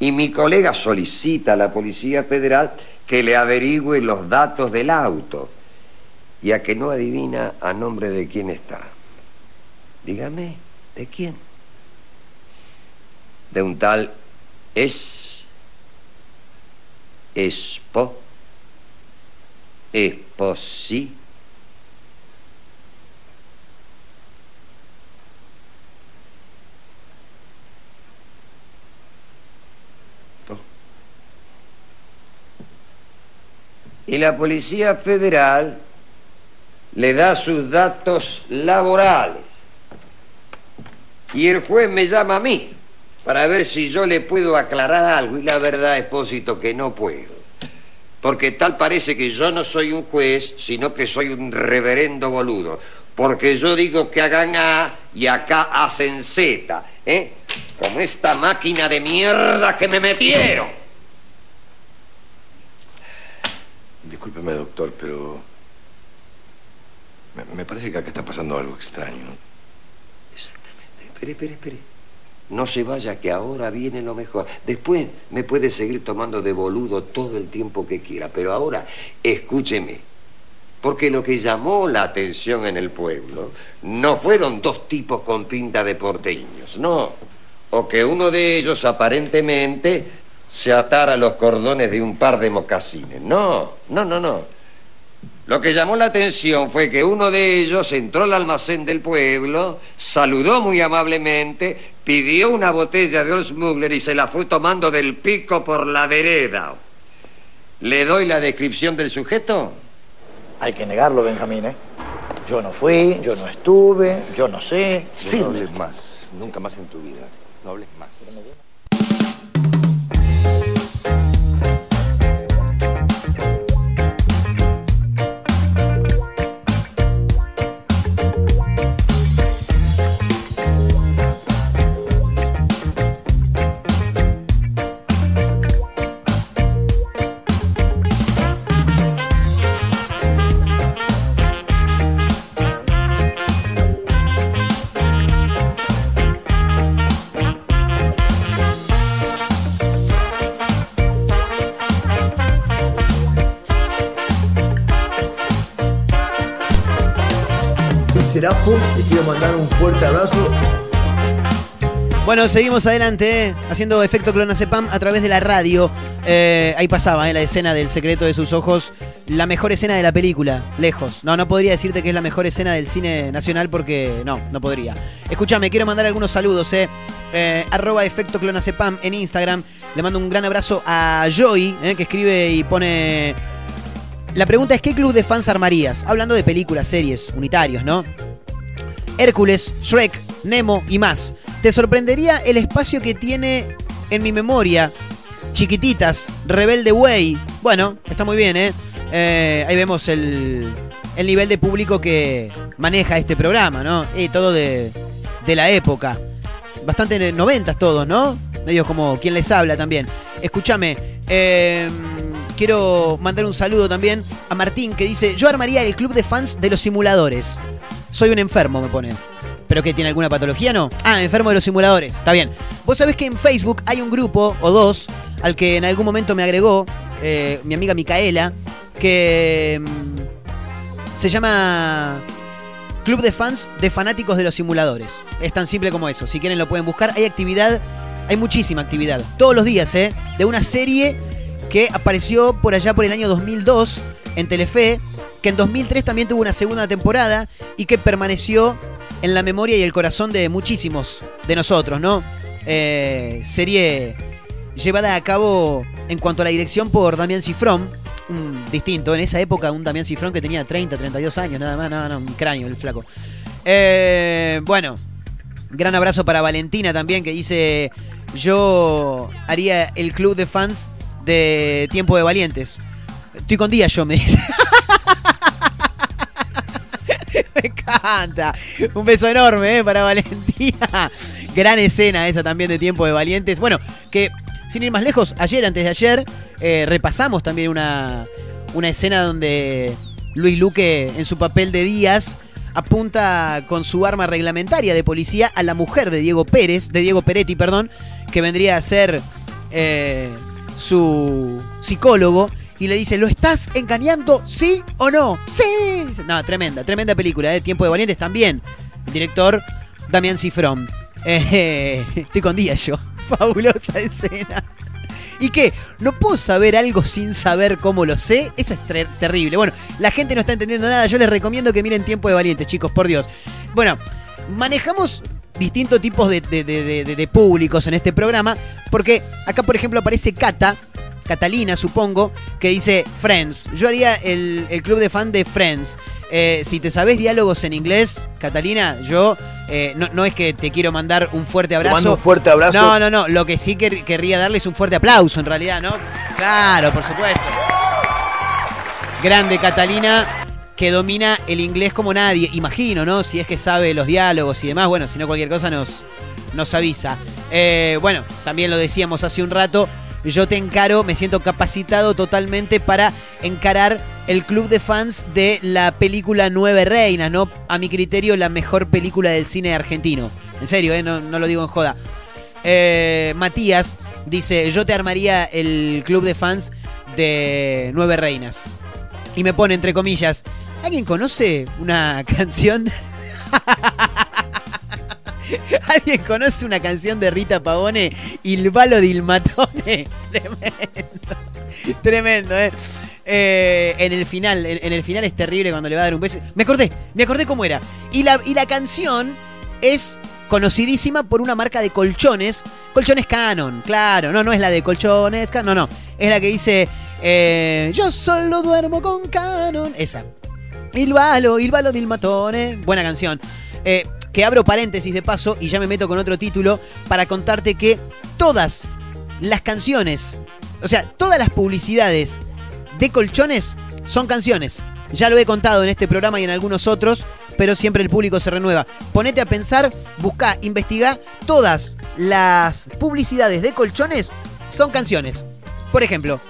Y mi colega solicita a la Policía Federal que le averigüe los datos del auto. Y a que no adivina a nombre de quién está. Dígame, ¿de quién? De un tal es Espo Esposí Y la Policía Federal le da sus datos laborales. Y el juez me llama a mí para ver si yo le puedo aclarar algo. Y la verdad, expósito, que no puedo. Porque tal parece que yo no soy un juez, sino que soy un reverendo boludo. Porque yo digo que hagan A y acá hacen Z. ¿eh? Como esta máquina de mierda que me metieron. Discúlpeme, doctor, pero... Me, me parece que acá está pasando algo extraño. Espere, espere, espere. No se vaya, que ahora viene lo mejor. Después me puede seguir tomando de boludo todo el tiempo que quiera, pero ahora escúcheme. Porque lo que llamó la atención en el pueblo no fueron dos tipos con pinta de porteños, no. O que uno de ellos aparentemente se atara los cordones de un par de mocasines. No, no, no, no. Lo que llamó la atención fue que uno de ellos entró al almacén del pueblo, saludó muy amablemente, pidió una botella de Old Smuggler y se la fue tomando del pico por la vereda. ¿Le doy la descripción del sujeto? Hay que negarlo, Benjamín, ¿eh? Yo no fui, yo no estuve, yo no sé. No hables más, nunca más en tu vida. No hables más. Bueno, seguimos adelante, eh, haciendo efecto clonazepam a través de la radio. Eh, ahí pasaba, eh, la escena del secreto de sus ojos. La mejor escena de la película, lejos. No, no podría decirte que es la mejor escena del cine nacional porque no, no podría. Escúchame, quiero mandar algunos saludos, eh. Eh, arroba efecto clonazepam en Instagram. Le mando un gran abrazo a Joy, que escribe y pone... La pregunta es, ¿qué club de fans armarías? Hablando de películas, series, unitarios, ¿no? Hércules, Shrek, Nemo y más. Te sorprendería el espacio que tiene en mi memoria. Chiquititas, Rebelde Way. Bueno, está muy bien, ¿eh? Eh, ahí vemos el, el nivel de público que maneja este programa, ¿no? Y todo de, de la época. Bastante noventas todos, ¿no? Medio como quien les habla también. Escúchame. eh, quiero mandar un saludo también a Martín que dice, yo armaría el club de fans de los simuladores. Soy un enfermo, me pone. ¿Pero que tiene alguna patología? No. Ah, enfermo de los simuladores. Está bien. Vos sabés que en Facebook hay un grupo o dos al que en algún momento me agregó eh, mi amiga Micaela, que mm, se llama Club de Fans de Fanáticos de los Simuladores. Es tan simple como eso. Si quieren lo pueden buscar. Hay actividad, hay muchísima actividad. Todos los días, ¿eh? De una serie que apareció por allá por el año 2002 en Telefe, que en 2003 también tuvo una segunda temporada y que permaneció en la memoria y el corazón de muchísimos de nosotros, ¿no? Eh, serie llevada a cabo en cuanto a la dirección por Damián Cifrón, un distinto, en esa época un Damián Cifrón que tenía 30, 32 años, nada más, nada, no, un cráneo el flaco. Eh, bueno, gran abrazo para Valentina también que dice, yo haría el club de fans de Tiempo de Valientes. Estoy con día yo, me dice. me encanta. Un beso enorme eh, para Valentina. Gran escena esa también de Tiempo de Valientes. Bueno, que sin ir más lejos, ayer, antes de ayer, eh, repasamos también una, una escena donde Luis Luque, en su papel de Díaz, apunta con su arma reglamentaria de policía a la mujer de Diego Pérez, de Diego Peretti, perdón, que vendría a ser eh, su psicólogo. Y le dice, ¿lo estás engañando? ¿Sí o no? Sí. No, tremenda, tremenda película, ¿eh? Tiempo de Valientes también. Director Damián Cifrón. Eh, estoy con día yo. Fabulosa escena. ¿Y qué? ¿No puedo saber algo sin saber cómo lo sé? Eso es ter- terrible. Bueno, la gente no está entendiendo nada. Yo les recomiendo que miren Tiempo de Valientes, chicos, por Dios. Bueno, manejamos distintos tipos de- de- de- de públicos en este programa. Porque acá, por ejemplo, aparece Cata. Catalina, supongo, que dice Friends. Yo haría el, el club de fan de Friends. Eh, si te sabes diálogos en inglés, Catalina, yo eh, no, no es que te quiero mandar un fuerte abrazo. mando un fuerte abrazo. No, no, no. Lo que sí quer- querría darles un fuerte aplauso, en realidad, ¿no? Claro, por supuesto. Grande Catalina, que domina el inglés como nadie. Imagino, ¿no? Si es que sabe los diálogos y demás. Bueno, si no, cualquier cosa nos, nos avisa. Eh, bueno, también lo decíamos hace un rato. Yo te encaro, me siento capacitado totalmente para encarar el club de fans de la película Nueve Reinas, ¿no? A mi criterio, la mejor película del cine argentino. En serio, ¿eh? no, lo digo en joda. Eh, Matías dice, yo te armaría el club de fans de Nueve Reinas. Y me pone entre comillas, ¿alguien conoce una canción? ¿Alguien conoce una canción de Rita Pavone? Il Valo del Matone. Tremendo. Tremendo, ¿eh? Eh, en el final, en, el final es terrible cuando le va a dar un beso. Me acordé, me acordé cómo era. Y la, y la canción es conocidísima por una marca de colchones. Colchones Canon, claro. No, no es la de colchones no, no. Es la que dice, eh, yo solo duermo con Canon. Esa. Il Valo, Il Valo del Matone. Buena canción. Eh, que abro paréntesis de paso y ya me meto con otro título para contarte que todas las canciones, o sea, todas las publicidades de colchones son canciones. Ya lo he contado en este programa y en algunos otros, pero siempre el público se renueva. Ponete a pensar, busca, investiga, todas las publicidades de colchones son canciones. Por ejemplo,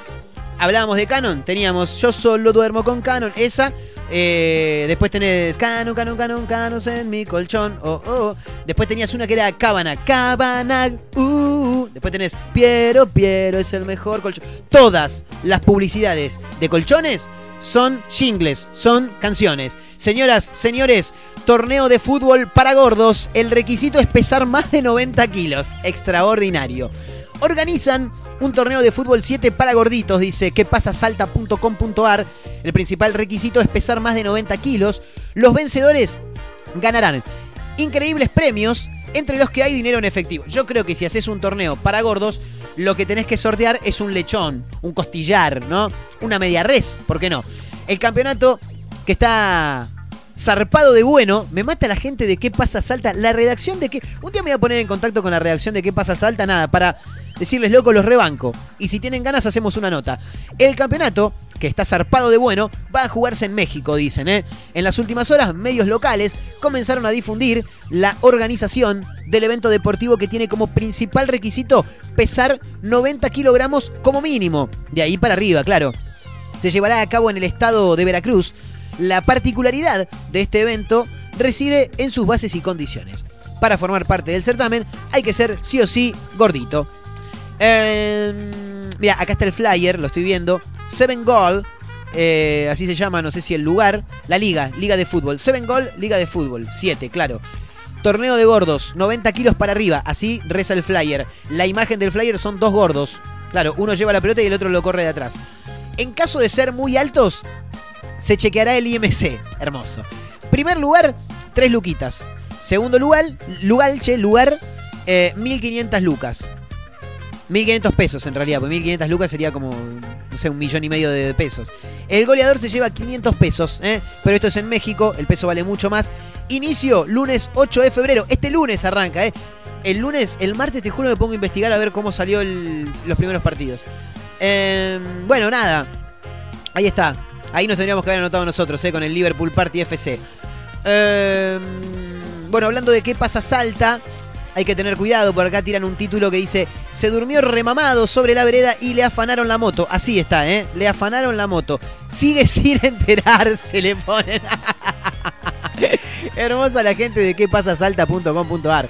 hablábamos de Canon, teníamos Yo solo duermo con Canon, esa. Eh, después tenés Canon, Canon, Canon, Canos en mi colchón. Oh, oh. Después tenías una que era Cabana, Cabana, uh. Después tenés Piero, Piero es el mejor colchón. Todas las publicidades de colchones son jingles, son canciones. Señoras, señores, torneo de fútbol para gordos. El requisito es pesar más de 90 kilos. Extraordinario. Organizan un torneo de fútbol 7 para gorditos, dice que pasa salta.com.ar. El principal requisito es pesar más de 90 kilos. Los vencedores ganarán increíbles premios, entre los que hay dinero en efectivo. Yo creo que si haces un torneo para gordos, lo que tenés que sortear es un lechón, un costillar, ¿no? Una media res, ¿por qué no? El campeonato que está zarpado de bueno, me mata la gente de qué pasa salta, la redacción de qué... Un día me voy a poner en contacto con la redacción de qué pasa salta, nada, para decirles loco los rebanco. Y si tienen ganas hacemos una nota. El campeonato que está zarpado de bueno, va a jugarse en México, dicen. ¿eh? En las últimas horas, medios locales comenzaron a difundir la organización del evento deportivo que tiene como principal requisito pesar 90 kilogramos como mínimo. De ahí para arriba, claro. Se llevará a cabo en el estado de Veracruz. La particularidad de este evento reside en sus bases y condiciones. Para formar parte del certamen hay que ser sí o sí gordito. Eh, mira, acá está el flyer, lo estoy viendo. Seven Goal, eh, así se llama, no sé si el lugar. La liga, liga de fútbol. Seven Goal, liga de fútbol. Siete, claro. Torneo de gordos, 90 kilos para arriba. Así reza el flyer. La imagen del flyer son dos gordos. Claro, uno lleva la pelota y el otro lo corre de atrás. En caso de ser muy altos, se chequeará el IMC. Hermoso. Primer lugar, tres luquitas. Segundo lugar, lugar, che, lugar, eh, 1500 lucas. 1500 pesos en realidad, porque 1500 lucas sería como, no sé, un millón y medio de pesos. El goleador se lleva 500 pesos, ¿eh? pero esto es en México, el peso vale mucho más. Inicio lunes 8 de febrero, este lunes arranca, ¿eh? El lunes, el martes te juro me pongo a investigar a ver cómo salió los primeros partidos. Eh, bueno, nada, ahí está. Ahí nos tendríamos que haber anotado nosotros, ¿eh? con el Liverpool Party FC. Eh, bueno, hablando de qué pasa Salta, hay que tener cuidado, por acá tiran un título que dice, se durmió remamado sobre la vereda y le afanaron la moto. Así está, ¿eh? Le afanaron la moto. Sigue sin enterarse, le ponen. Hermosa la gente de qué pasa salta.com.ar.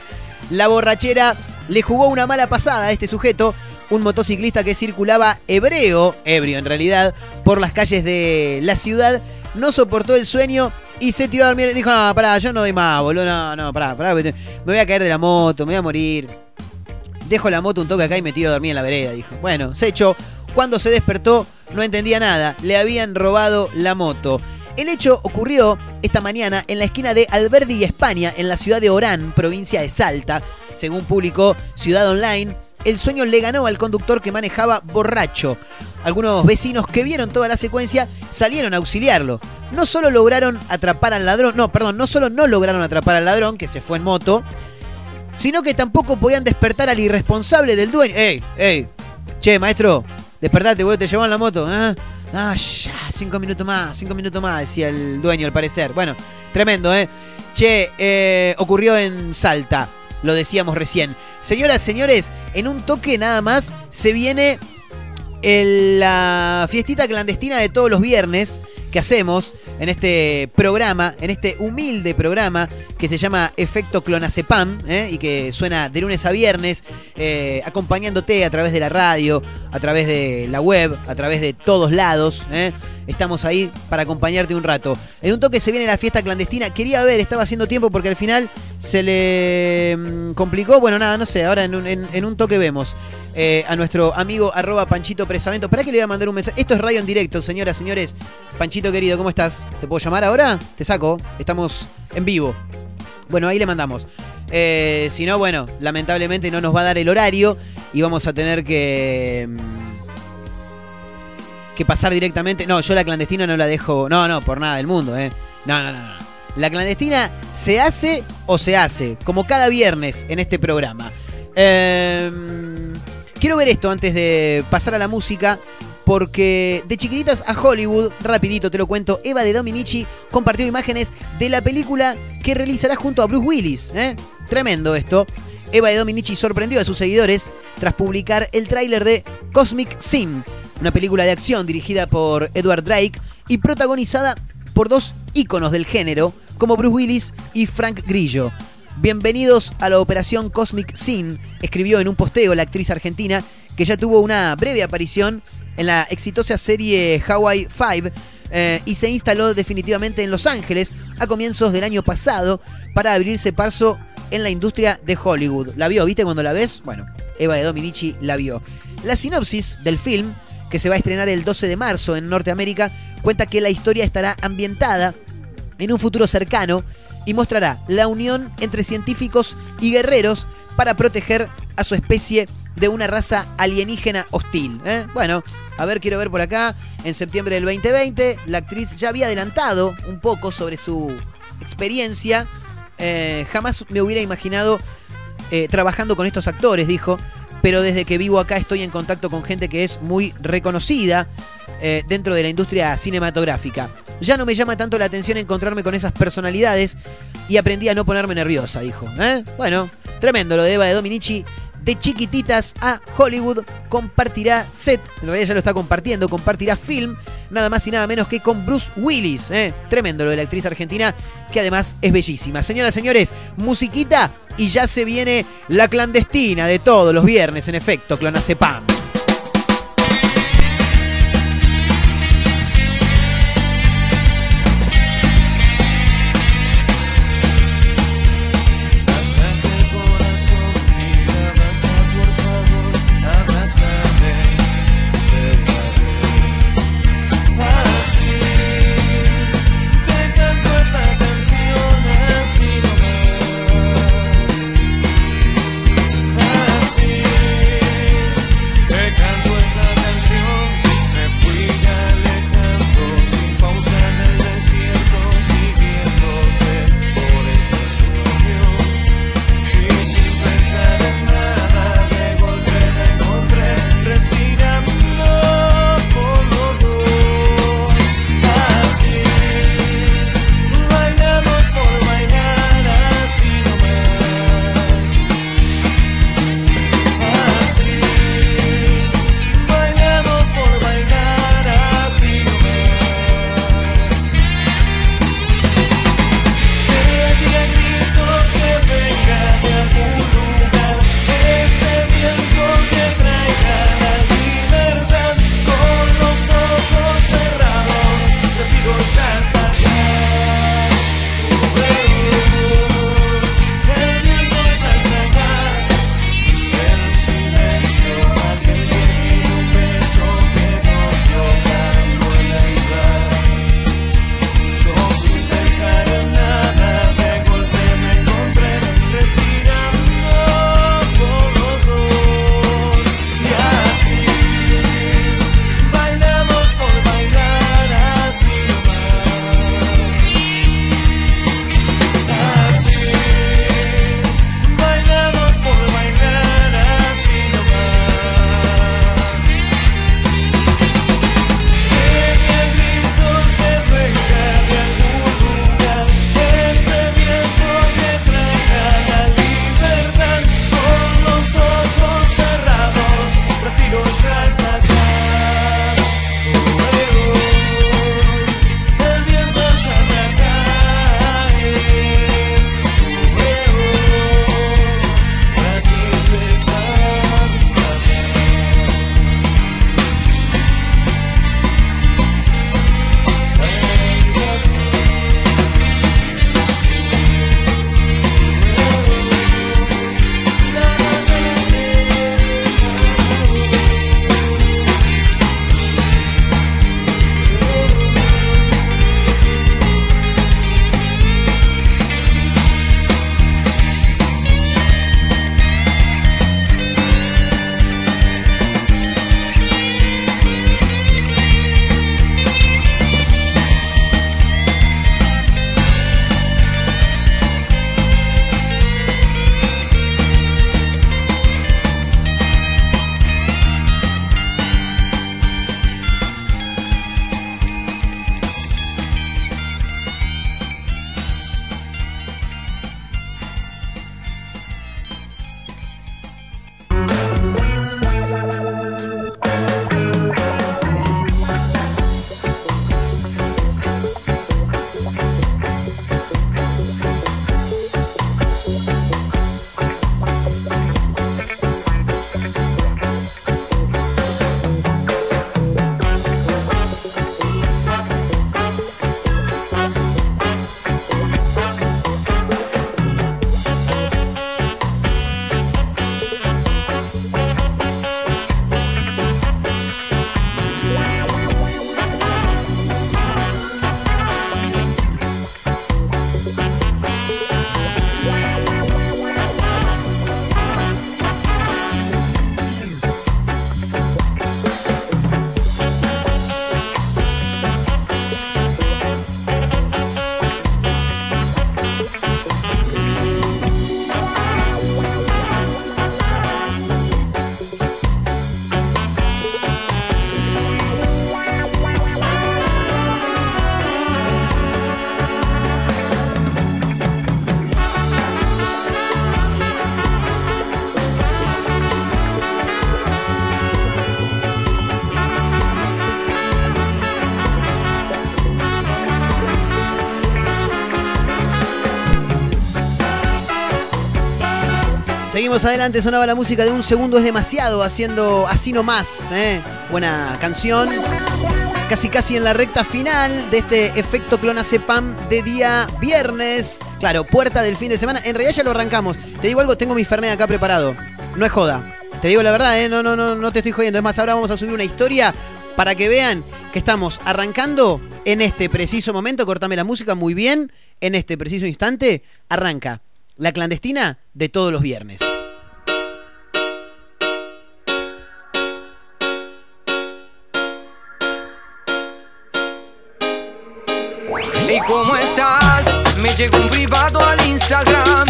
La borrachera le jugó una mala pasada a este sujeto, un motociclista que circulaba hebreo, ebrio en realidad, por las calles de la ciudad, no soportó el sueño y se tiró a dormir. Dijo, no, pará, yo no doy más, boludo, no, no, pará, pará, me voy a caer de la moto, me voy a morir. Dejo la moto un toque acá y me tiro a dormir en la vereda, dijo. Bueno, se echó. Cuando se despertó, no entendía nada. Le habían robado la moto. El hecho ocurrió esta mañana en la esquina de Alberdi España, en la ciudad de Orán, provincia de Salta. Según publicó Ciudad Online, el sueño le ganó al conductor que manejaba borracho. Algunos vecinos que vieron toda la secuencia salieron a auxiliarlo. No solo lograron atrapar al ladrón, no, perdón, no solo no lograron atrapar al ladrón, que se fue en moto, sino que tampoco podían despertar al irresponsable del dueño. ¡Ey, ey! Che, maestro, despertate, boludo, te llevaban la moto. ¿eh? Ah, ya, cinco minutos más, cinco minutos más, decía el dueño al parecer. Bueno, tremendo, ¿eh? Che, eh, ocurrió en Salta, lo decíamos recién. Señoras, señores, en un toque nada más se viene el- la fiestita clandestina de todos los viernes que hacemos en este programa, en este humilde programa que se llama Efecto Clonazepam ¿eh? y que suena de lunes a viernes, eh, acompañándote a través de la radio, a través de la web, a través de todos lados. ¿eh? Estamos ahí para acompañarte un rato. En un toque se viene la fiesta clandestina. Quería ver, estaba haciendo tiempo porque al final se le mm, complicó. Bueno, nada, no sé, ahora en un, en un toque vemos. Eh, a nuestro amigo arroba Panchito Presamento. ¿Para que le voy a mandar un mensaje? Esto es radio en directo, señoras, señores. Panchito querido, ¿cómo estás? ¿Te puedo llamar ahora? Te saco. Estamos en vivo. Bueno, ahí le mandamos. Eh, si no, bueno, lamentablemente no nos va a dar el horario y vamos a tener que. mm, que pasar directamente. No, yo la clandestina no la dejo. No, no, por nada del mundo, ¿eh? No, no, no, no. La clandestina se hace o se hace, como cada viernes en este programa. Em, quiero ver esto antes de pasar a la música. Porque de chiquititas a Hollywood, rapidito te lo cuento, Eva de Dominici compartió imágenes de la película que realizará junto a Bruce Willis. ¿eh? Tremendo esto. Eva de Dominici sorprendió a sus seguidores tras publicar el tráiler de Cosmic Sin, una película de acción dirigida por Edward Drake y protagonizada por dos íconos del género como Bruce Willis y Frank Grillo. Bienvenidos a la operación Cosmic Sin, escribió en un posteo la actriz argentina que ya tuvo una breve aparición en la exitosa serie Hawaii 5 eh, y se instaló definitivamente en Los Ángeles a comienzos del año pasado para abrirse paso en la industria de Hollywood. ¿La vio? ¿Viste cuando la ves? Bueno, Eva de Dominici la vio. La sinopsis del film, que se va a estrenar el 12 de marzo en Norteamérica, cuenta que la historia estará ambientada en un futuro cercano y mostrará la unión entre científicos y guerreros para proteger a su especie de una raza alienígena hostil. ¿eh? Bueno, a ver, quiero ver por acá. En septiembre del 2020, la actriz ya había adelantado un poco sobre su experiencia. Eh, jamás me hubiera imaginado eh, trabajando con estos actores, dijo. Pero desde que vivo acá estoy en contacto con gente que es muy reconocida. dentro de la industria cinematográfica. Ya no me llama tanto la atención encontrarme con esas personalidades y aprendí a no ponerme nerviosa, dijo. ¿eh? Bueno, tremendo lo de Eva de Dominici. De chiquititas a Hollywood compartirá set, en realidad ya lo está compartiendo, compartirá film, nada más y nada menos que con Bruce Willis. ¿eh? Tremendo lo de la actriz argentina, que además es bellísima. Señoras, señores, musiquita y ya se viene la clandestina de todos los viernes, en efecto, Clonacepam. Adelante, sonaba la música de un segundo es demasiado, haciendo así nomás, ¿eh? Buena canción. Casi casi en la recta final de este efecto clonazepam de día viernes. Claro, puerta del fin de semana. En realidad ya lo arrancamos. Te digo algo, tengo mi Fernet acá preparado. No es joda. Te digo la verdad, ¿eh? No, no, no, no te estoy jodiendo. Es más, ahora vamos a subir una historia para que vean que estamos arrancando en este preciso momento. Cortame la música muy bien. En este preciso instante arranca la clandestina de todos los viernes. Me llegó un privado al Instagram.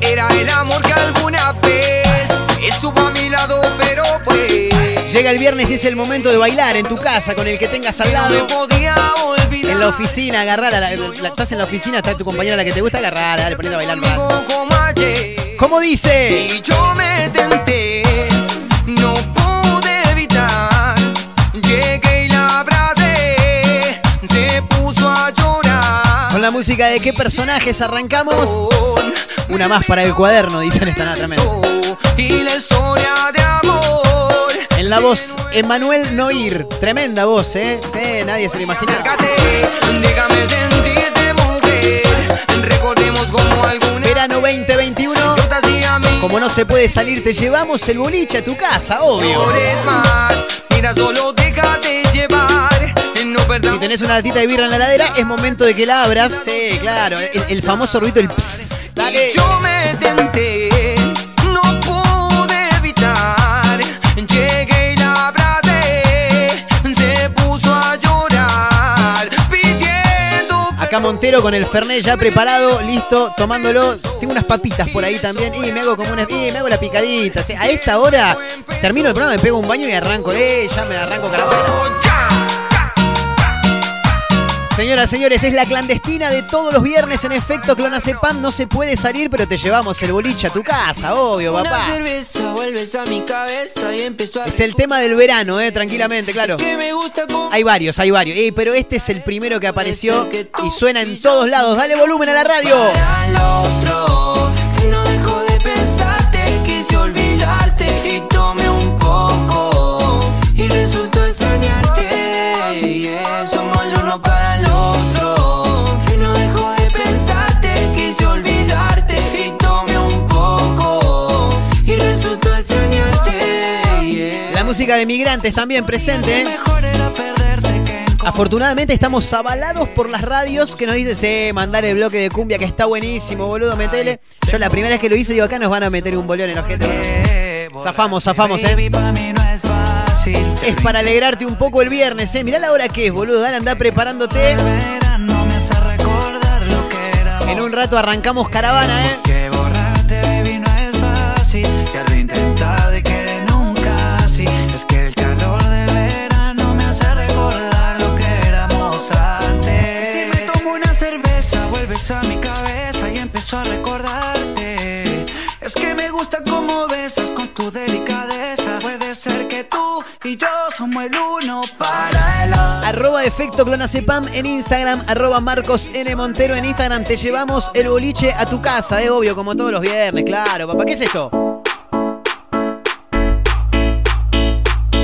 Era el amor que alguna vez estuvo a mi lado, pero pues. Llega el viernes y es el momento de bailar en tu casa con el que tengas al lado. En la oficina, agarrala. la- la- estás en la oficina, está tu compañera la que te gusta, agarrala, dale, ponete a bailar más. Como ayer. ¿Cómo dice? Y yo me tenté, la música de qué personajes arrancamos. Una más para el cuaderno, dicen esta nada amor. En la voz, Emanuel Noir. Tremenda voz, ¿eh? Eh, nadie se lo algún Verano 2021. Como no se puede salir, te llevamos el boliche a tu casa, obvio. Mira, solo déjate llevar. Si tenés una latita de birra en la ladera, es momento de que la abras. Sí, claro. El, el famoso ruido, el pss. Dale. Yo me tenté, no pude evitar. Llegué y la abracé, se puso a llorar, pidiendo. Acá Montero con el Fernet ya preparado, listo, tomándolo. Tengo unas papitas por ahí también. Y me hago como una. Y me hago la picadita. A esta hora termino el programa, me pego un baño y arranco. Eh, ya me arranco caramelo. Señoras, señores, es la clandestina de todos los viernes en efecto Clonazepam. No se puede salir, pero te llevamos el boliche a tu casa, obvio, papá. Es el tema del verano, eh, tranquilamente, claro. Hay varios, hay varios. Pero este es el primero que apareció y suena en todos lados. Dale volumen a la radio. De migrantes también presente. eh. Afortunadamente estamos avalados por las radios que nos dicen, sí, mandar el bloque de cumbia que está buenísimo, boludo, metele. Yo la primera vez que lo hice, digo, acá nos van a meter un bolón en los gente. Zafamos, zafamos, eh. Es para alegrarte un poco el viernes, eh. Mirá la hora que es, boludo. Dale, andá preparándote. En un rato arrancamos caravana, eh. Y yo somos el uno para el otro. Arroba efecto clonazepam en Instagram, arroba Marcos N. Montero en Instagram. Te llevamos el boliche a tu casa, eh, obvio, como todos los viernes, claro, papá. ¿Qué es esto?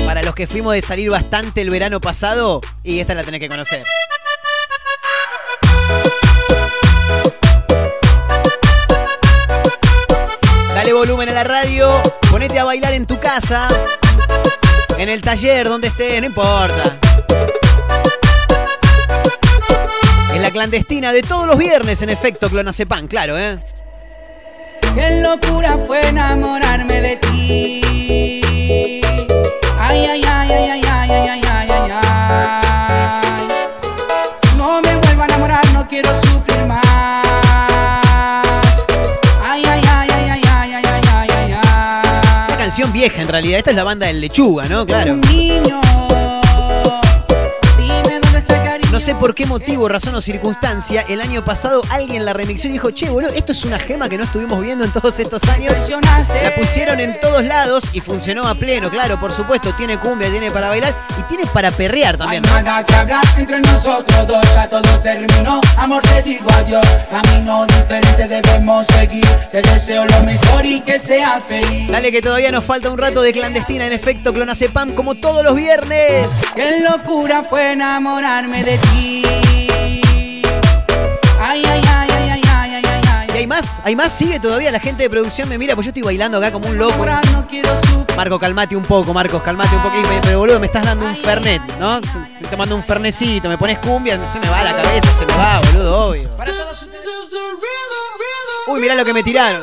Para los que fuimos de salir bastante el verano pasado, y esta la tenés que conocer. Dale volumen a la radio, ponete a bailar en tu casa, en el taller, donde estés, no importa. En la clandestina de todos los viernes, en efecto, Clonazepam, claro, ¿eh? Qué locura fue enamorarme de ti. Ay, ay, ay, vieja, en realidad. Esta es la banda del Lechuga, ¿no? Claro. No sé por qué motivo, razón o circunstancia, el año pasado alguien la remixó y dijo, che, boludo, esto es una gema que no estuvimos viendo en todos estos años. La pusieron en todos lados y funcionó a pleno, claro, por supuesto. Tiene cumbia, tiene para bailar y tiene para perrear también. Hay nada que hablar entre nosotros dos, ya todo terminó. Amor, te digo adiós. Camino diferente debemos seguir. Te deseo lo mejor y que seas feliz. Dale que todavía nos falta un rato de clandestina en efecto Clonacepam como todos los viernes. Qué locura fue enamorarme de ¿Y hay más? ¿Hay más? Sigue todavía la gente de producción me mira, pues yo estoy bailando acá como un loco. Marco, calmate un poco, Marcos, calmate un poquito. Pero boludo, me estás dando un fernet, ¿no? Estoy tomando un fernecito, me pones cumbia, se me va la cabeza, se me va, boludo, obvio. Uy, mirá lo que me tiraron.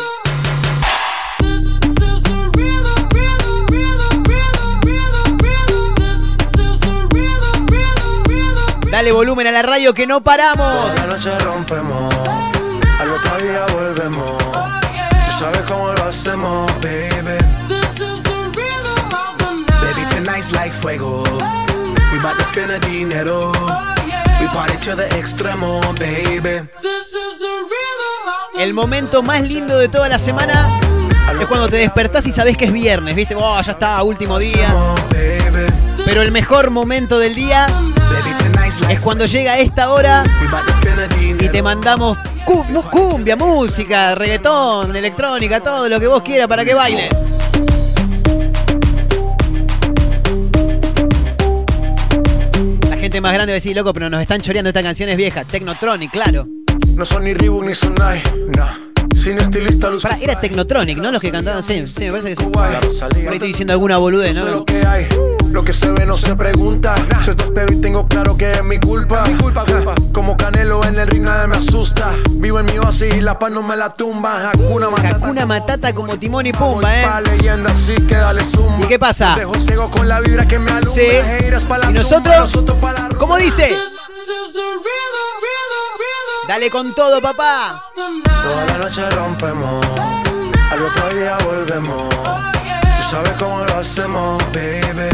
Dale volumen a la radio que no paramos. La noche rompemos, al otro día volvemos. Tú sabes cómo lo hacemos, baby. Baby, tonight's like fuego. We bout to spend the dinero. We party to the extremo, baby. El momento más lindo de toda la semana es cuando te despertás y sabés que es viernes, ¿viste? Oh, ya está, último día. Pero el mejor momento del día es cuando llega esta hora y te mandamos cumbia, música, reggaetón, electrónica, todo lo que vos quieras para que bailes. La gente más grande va a decir, loco, pero nos están choreando esta canción es vieja. Technotronic, claro. No son ni Reebok ni Sonai, no. Sin estilista luz. Pará, era Technotronic, ¿no? Los que cantaban. Sí, sí, me parece que sí. Guay. Por ahí estoy diciendo alguna boludez, ¿no? lo que hay, lo que se ve no se pregunta. Yo te espero y tengo claro que es mi culpa. Mi culpa, culpa. Como Canelo en el ring nadie me asusta. Vivo en mi oasis y la paz no me la tumba. Hakuna Matata. Hakuna Matata como Timón y Pumba, ¿eh? leyenda, así que dale zumba. ¿Y qué pasa? Dejo ciego con la vibra que me alumbra. Sí. ¿Y nosotros? ¿Cómo dice? Dale con todo, papá. Toda la noche rompemos, al otro día volvemos. Tú sabes cómo lo hacemos, baby.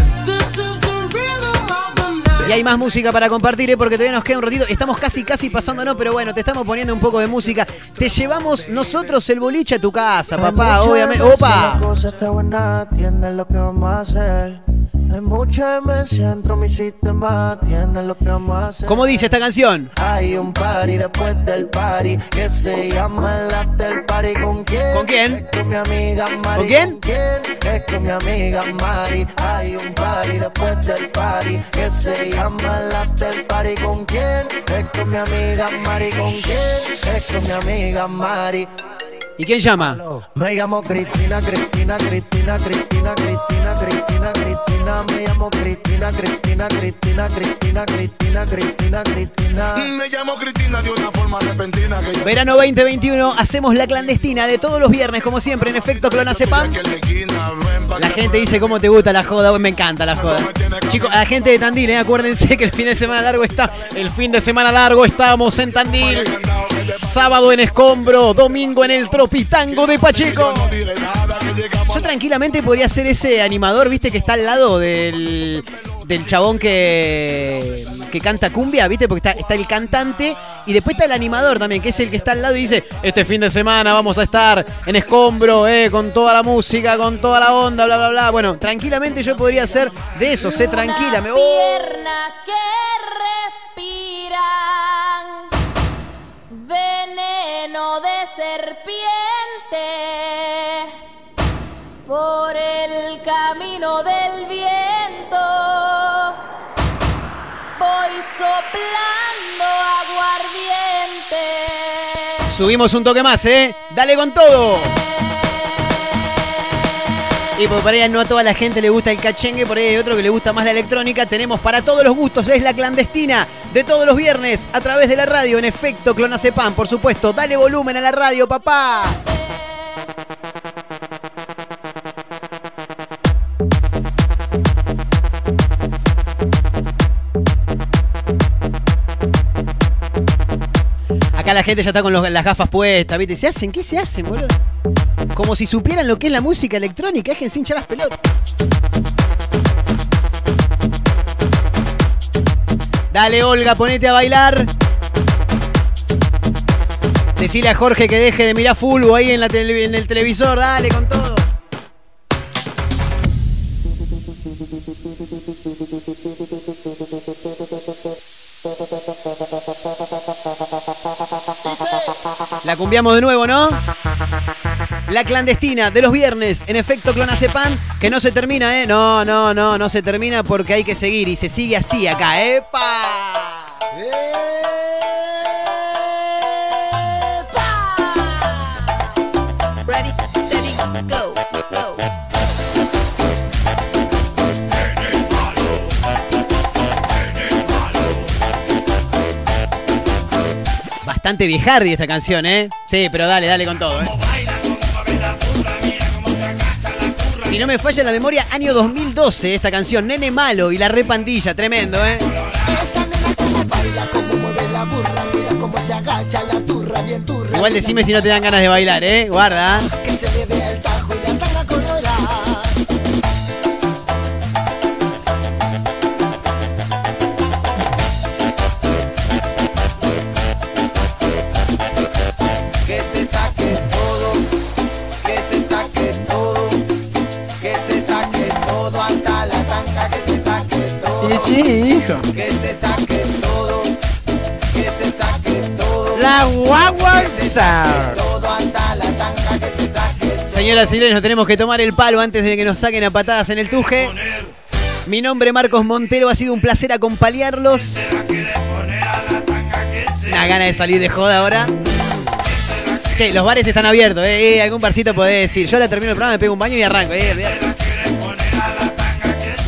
Y hay más música para compartir, ¿eh? porque todavía nos queda un ratito. Estamos casi, casi pasándonos, pero bueno, te estamos poniendo un poco de música. Te llevamos nosotros el boliche a tu casa, papá, obviamente. ¡Opa! ¿Cómo dice esta canción? Hay un party después del party que se llama el after party. ¿Con quién? ¿Con quién? Con mi amiga Mari. ¿Con quién? Es con mi amiga Mari. Hay un party después del party que se llama el after party. ¿Con quién? Es con mi amiga Mari. ¿Con quién? Es con mi amiga Mari. ¿Y quién llama? Me llamo Cristina, Cristina, Cristina, Cristina, Cristina, Cristina, Cristina. Me llamo Cristina, Cristina, Cristina, Cristina, Cristina, Cristina, Cristina. Me llamo Cristina de una forma repentina Verano 2021, hacemos la clandestina de todos los viernes, como siempre, en efecto Clonacepam. que en la gente dice cómo te gusta la joda, me encanta la joda. Chicos, a la gente de Tandil, ¿eh? acuérdense que el fin de semana largo está. El fin de semana largo estamos en Tandil. Sábado en Escombro, domingo en el Tropitango de Pacheco. Yo tranquilamente podría ser ese animador, viste, que está al lado del, del chabón que, que canta cumbia, viste, porque está, está el cantante y después está el animador también, que es el que está al lado y dice, este fin de semana vamos a estar en Escombro, eh, con toda la música, con toda la onda, bla, bla, bla. Bueno, tranquilamente yo podría ser de eso, sé tranquila. Me... ¡Oh! Piernas que respiran veneno de serpiente por el camino del viento. Soplando aguardiente. Subimos un toque más, ¿eh? Dale con todo. Y por ahí no a toda la gente le gusta el cachengue, por ahí hay otro que le gusta más la electrónica. Tenemos para todos los gustos, es la clandestina de todos los viernes a través de la radio, en efecto, Clonacepan, por supuesto. Dale volumen a la radio, papá. Acá la gente ya está con las gafas puestas, ¿viste? ¿Se hacen? ¿Qué se hacen, boludo? Como si supieran lo que es la música electrónica, es que se hincha las pelotas. Dale, Olga, ponete a bailar. Decile a Jorge que deje de mirar fulbo ahí en el televisor. Dale, con todo. La cumbiamos de nuevo, ¿no? La clandestina de los viernes en efecto Clonazepam, que no se termina, ¿eh? No, no, no, no se termina porque hay que seguir y se sigue así acá, ¡epa! Ready, Bastante viejardi esta canción, ¿eh? Sí, pero dale, dale con todo, ¿eh? Si no me falla la memoria, año 2012 esta canción, Nene Malo y la repandilla, tremendo, ¿eh? Igual decime si no te dan ganas de bailar, ¿eh? Guarda. ¿eh? Hijo. Que se saque todo, que se saque todo. La guagua Todo hasta la tanca, que se saque Señoras y señores, nos tenemos que tomar el palo antes de que nos saquen a patadas en el tuje. Mi nombre Marcos Montero, ha sido un placer acompañarlos. Una gana de salir de joda ahora. Che, los bares están abiertos, eh. eh, algún barcito podés decir. Yo ahora termino el programa, me pego un baño y arranco. eh.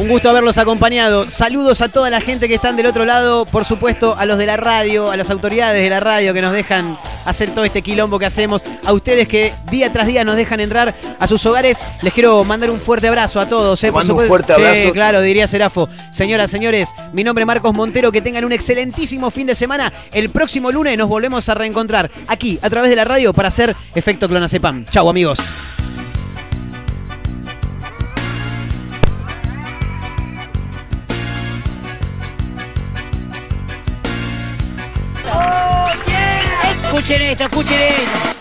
Un gusto haberlos acompañado. Saludos a toda la gente que están del otro lado, por supuesto a los de la radio, a las autoridades de la radio que nos dejan hacer todo este quilombo que hacemos, a ustedes que día tras día nos dejan entrar a sus hogares. Les quiero mandar un fuerte abrazo a todos. eh, por mando un fuerte abrazo. Sí, claro, diría Serafo. Señoras, señores, mi nombre es Marcos Montero, que tengan un excelentísimo fin de semana. El próximo lunes nos volvemos a reencontrar aquí a través de la radio para hacer efecto Clonazepam. Chau amigos. Escuchen esto, escuchen esto.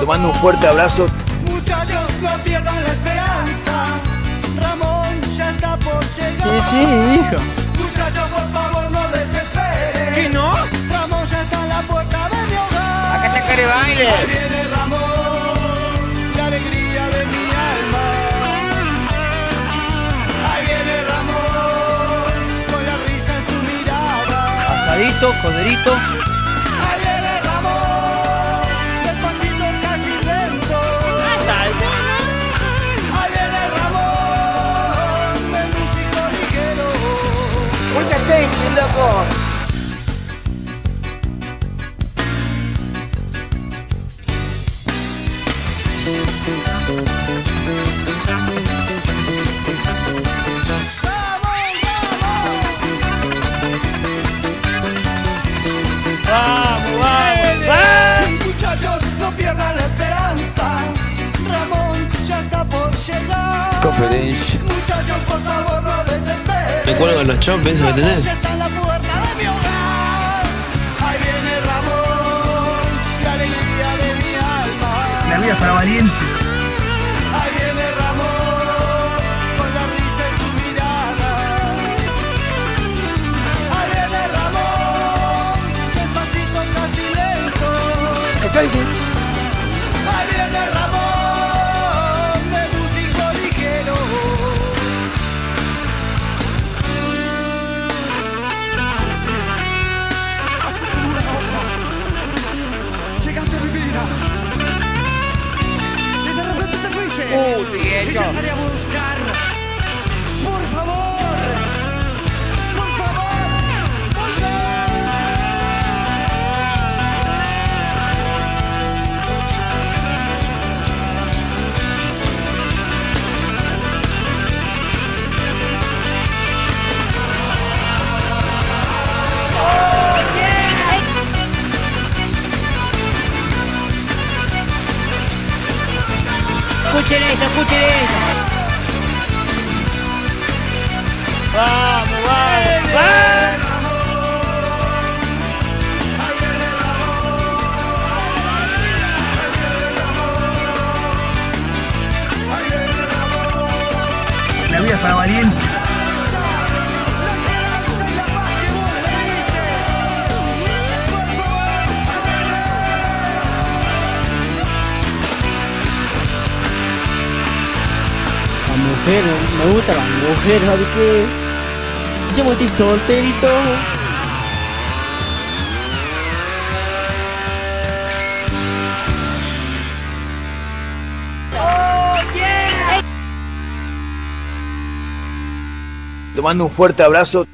Te mando un fuerte abrazo. Muchachos, no pierdan la esperanza. Ramón ya está por llegar. Sí, sí, hijo. Muchachos, por favor, no desesperen. ¿Que no? Ramón ya está en la puerta de mi hogar. Acá está Care Baile. Ahí viene Ramón, la alegría de mi alma. Ahí viene Ramón, con la risa en su mirada. Asadito, coderito. Gente, loco. Vamos, vamos, vamos. Muchachos, no pierdan la esperanza. Ramón ya está por llegar. Conferencia. Muchachos, por favor. Me cuelgo los en la alegría de mi alma. La vida es para valientes. Ahí viene Ramón, con la risa en su mirada. Ahí viene Ramón, despacito casi lento. Estoy Oh, just edge. He just had Escuchen esto, escuchen esto. Vamos, vamos, vamos. La vida es para valientes. La mujer, me gusta la mujer, ¿sabes qué? Yo me estoy solterito. Te mando un fuerte abrazo.